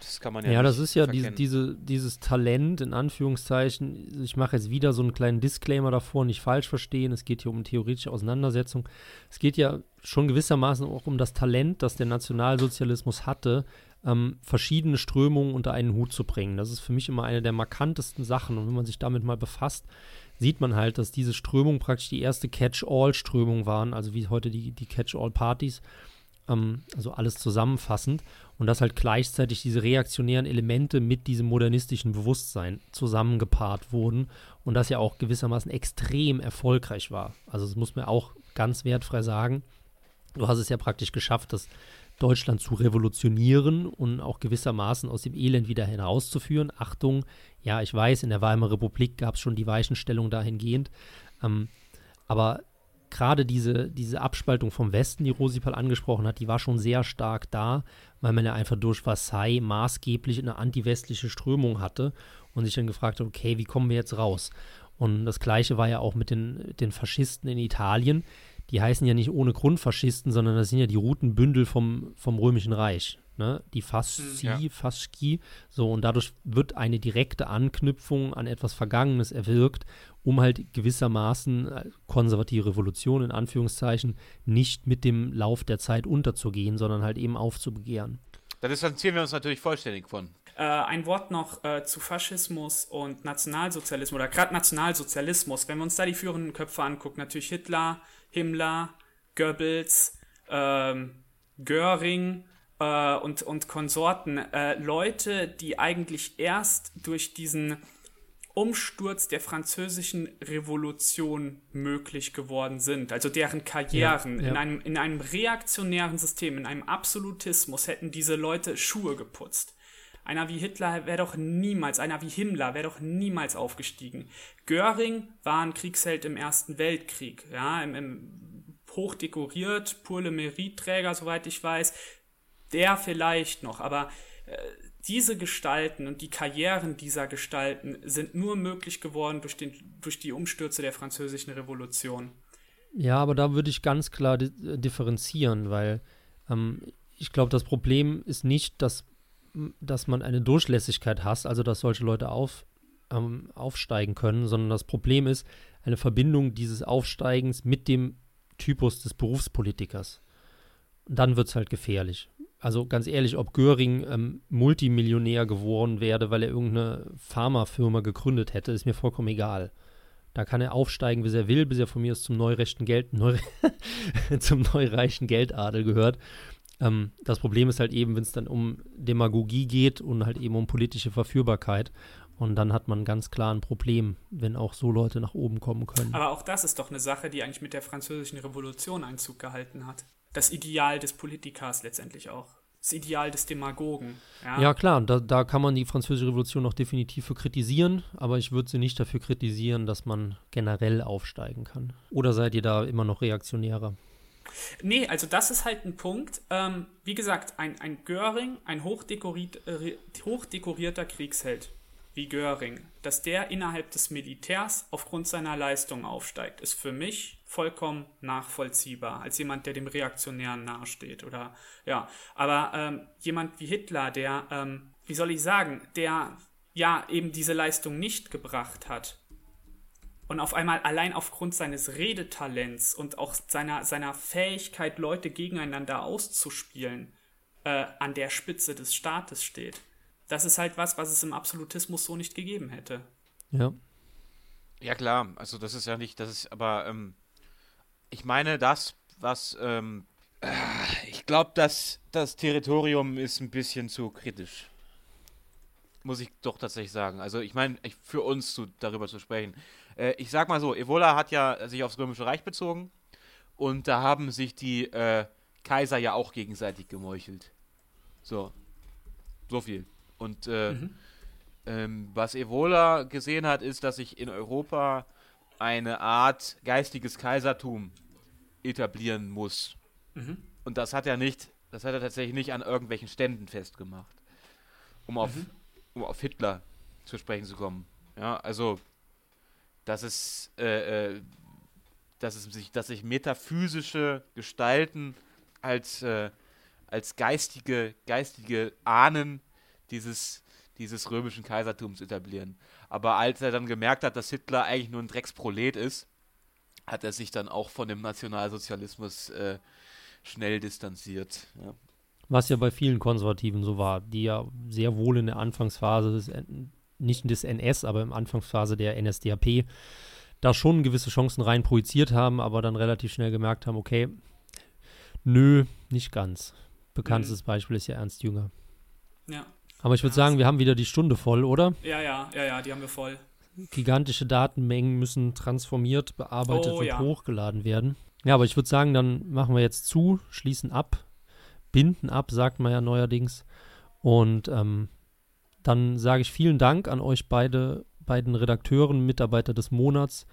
das kann man ja Ja, das ist ja diese, diese, dieses Talent, in Anführungszeichen. Ich mache jetzt wieder so einen kleinen Disclaimer davor, nicht falsch verstehen. Es geht hier um theoretische Auseinandersetzung. Es geht ja schon gewissermaßen auch um das Talent, das der Nationalsozialismus hatte, ähm, verschiedene Strömungen unter einen Hut zu bringen. Das ist für mich immer eine der markantesten Sachen. Und wenn man sich damit mal befasst, sieht man halt, dass diese Strömung praktisch die erste Catch-all-Strömung waren, also wie heute die, die Catch-all-Partys, ähm, also alles zusammenfassend und dass halt gleichzeitig diese reaktionären Elemente mit diesem modernistischen Bewusstsein zusammengepaart wurden und das ja auch gewissermaßen extrem erfolgreich war. Also das muss man auch ganz wertfrei sagen. Du hast es ja praktisch geschafft, das Deutschland zu revolutionieren und auch gewissermaßen aus dem Elend wieder herauszuführen. Achtung, ja, ich weiß, in der Weimarer Republik gab es schon die Weichenstellung dahingehend. Ähm, aber gerade diese, diese Abspaltung vom Westen, die Rosipal angesprochen hat, die war schon sehr stark da, weil man ja einfach durch Versailles maßgeblich eine antiwestliche Strömung hatte und sich dann gefragt hat, okay, wie kommen wir jetzt raus? Und das gleiche war ja auch mit den, den Faschisten in Italien. Die heißen ja nicht ohne Grund Faschisten, sondern das sind ja die Routenbündel vom, vom Römischen Reich. Ne? die Fasci, Hm, Ja. Fasci, so und dadurch wird eine direkte Anknüpfung an etwas Vergangenes erwirkt, um halt gewissermaßen äh, konservative Revolution in Anführungszeichen nicht mit dem Lauf der Zeit unterzugehen, sondern halt eben aufzubegehren. Da distanzieren wir uns natürlich vollständig von. Äh, ein Wort noch äh, zu Faschismus und Nationalsozialismus oder gerade Nationalsozialismus. Wenn wir uns da die führenden Köpfe angucken, natürlich Hitler, Himmler, Goebbels, ähm, Göring äh, und, und Konsorten. Äh, Leute, die eigentlich erst durch diesen Umsturz der französischen Revolution möglich geworden sind, also deren Karrieren Ja, ja. In, einem, in einem reaktionären System, in einem Absolutismus hätten diese Leute Schuhe geputzt. Einer wie Hitler wäre doch niemals, einer wie Himmler wäre doch niemals aufgestiegen. Göring war ein Kriegsheld im Ersten Weltkrieg, ja, im, im hochdekoriert, pure Meritträger, soweit ich weiß. Der vielleicht noch, aber äh, diese Gestalten und die Karrieren dieser Gestalten sind nur möglich geworden durch, den, durch die Umstürze der französischen Revolution. Ja, aber da würde ich ganz klar di äh, differenzieren, weil ähm, ich glaube, das Problem ist nicht, dass, dass man eine Durchlässigkeit hasst, also dass solche Leute auf, ähm, aufsteigen können, sondern das Problem ist eine Verbindung dieses Aufsteigens mit dem Typus des Berufspolitikers. Und dann wird es halt gefährlich. Also ganz ehrlich, ob Göring ähm, Multimillionär geworden wäre, weil er irgendeine Pharmafirma gegründet hätte, ist mir vollkommen egal. Da kann er aufsteigen, wie er will, bis er von mir aus zum neurechten Geld, [laughs] neu, zum neureichen Geldadel gehört. Ähm, das Problem ist halt eben, wenn es dann um Demagogie geht und halt eben um politische Verführbarkeit. Und dann hat man ganz klar ein Problem, wenn auch so Leute nach oben kommen können. Aber auch das ist doch eine Sache, die eigentlich mit der französischen Revolution Einzug gehalten hat. Das Ideal des Politikers letztendlich auch. Das Ideal des Demagogen. Ja, Ja, klar, da, da kann man die Französische Revolution noch definitiv für kritisieren, aber ich würde sie nicht dafür kritisieren, dass man generell aufsteigen kann. Oder seid ihr da immer noch reaktionärer? Nee, also das ist halt ein Punkt. Ähm, wie gesagt, ein, ein Göring, ein hochdekoriert, äh, hochdekorierter Kriegsheld wie Göring, dass der innerhalb des Militärs aufgrund seiner Leistung aufsteigt, ist für mich vollkommen nachvollziehbar, als jemand, der dem Reaktionären nahesteht. Oder ja, aber ähm, jemand wie Hitler, der, ähm, wie soll ich sagen, der ja eben diese Leistung nicht gebracht hat, und auf einmal allein aufgrund seines Redetalents und auch seiner, seiner Fähigkeit, Leute gegeneinander auszuspielen, äh, an der Spitze des Staates steht. Das ist halt was, was es im Absolutismus so nicht gegeben hätte. Ja. Ja, klar, also das ist ja nicht, das ist, aber ähm, ich meine, das, was, ähm, äh, ich glaube, dass das Territorium ist ein bisschen zu kritisch. Muss ich doch tatsächlich sagen. Also ich meine, für uns zu, darüber zu sprechen. Äh, ich sag mal so, Evola hat ja sich aufs Römische Reich bezogen und da haben sich die äh, Kaiser ja auch gegenseitig gemeuchelt. So. So viel. Und äh, ähm, was Evola gesehen hat, ist, dass sich in Europa eine Art geistiges Kaisertum etablieren muss. Mhm. Und das hat er nicht, das hat er tatsächlich nicht an irgendwelchen Ständen festgemacht. Um auf, um auf Hitler zu sprechen zu kommen. Ja, also, dass es, äh, äh, dass es sich, dass sich metaphysische Gestalten als, äh, als geistige, geistige Ahnen dieses, dieses römischen Kaisertums etablieren. Aber als er dann gemerkt hat, dass Hitler eigentlich nur ein Drecksprolet ist, hat er sich dann auch von dem Nationalsozialismus äh, schnell distanziert. Ja. Was ja bei vielen Konservativen so war, die ja sehr wohl in der Anfangsphase des, nicht des NS, aber in der Anfangsphase der NSDAP da schon gewisse Chancen rein projiziert haben, aber dann relativ schnell gemerkt haben, okay, nö, nicht ganz. Bekanntes Beispiel ist ja Ernst Jünger. Ja. Aber ich würde sagen, wir haben wieder die Stunde voll, oder? Ja, ja, ja, ja, die haben wir voll. Gigantische Datenmengen müssen transformiert, bearbeitet Oh, und ja. hochgeladen werden. Ja, aber ich würde sagen, dann machen wir jetzt zu, schließen ab, binden ab, sagt man ja neuerdings. Und ähm, dann sage ich vielen Dank an euch beide, beiden Redakteuren, Mitarbeiter des Monats.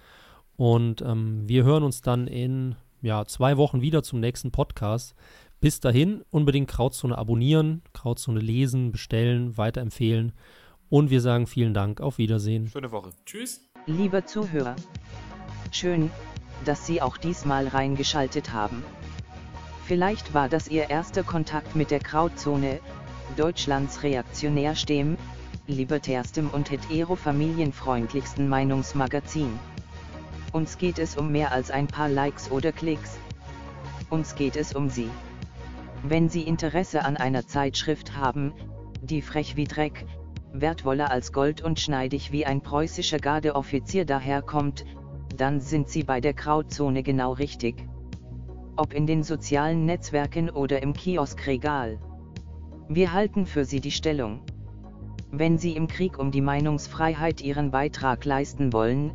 Und ähm, wir hören uns dann in ja, zwei Wochen wieder zum nächsten Podcast. Bis dahin unbedingt Krautzone abonnieren, Krautzone lesen, bestellen, weiterempfehlen. Und wir sagen vielen Dank. Auf Wiedersehen. Schöne Woche. Tschüss. Liebe Zuhörer, schön, dass Sie auch diesmal reingeschaltet haben. Vielleicht war das Ihr erster Kontakt mit der Krautzone, Deutschlands reaktionärstem, libertärstem und hetero-familienfreundlichsten Meinungsmagazin. Uns geht es um mehr als ein paar Likes oder Klicks. Uns geht es um Sie. Wenn Sie Interesse an einer Zeitschrift haben, die frech wie Dreck, wertvoller als Gold und schneidig wie ein preußischer Gardeoffizier daherkommt, dann sind Sie bei der Krautzone genau richtig. Ob in den sozialen Netzwerken oder im Kioskregal. Wir halten für Sie die Stellung. Wenn Sie im Krieg um die Meinungsfreiheit Ihren Beitrag leisten wollen,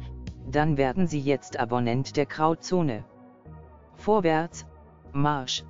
dann werden Sie jetzt Abonnent der Krautzone. Vorwärts, Marsch!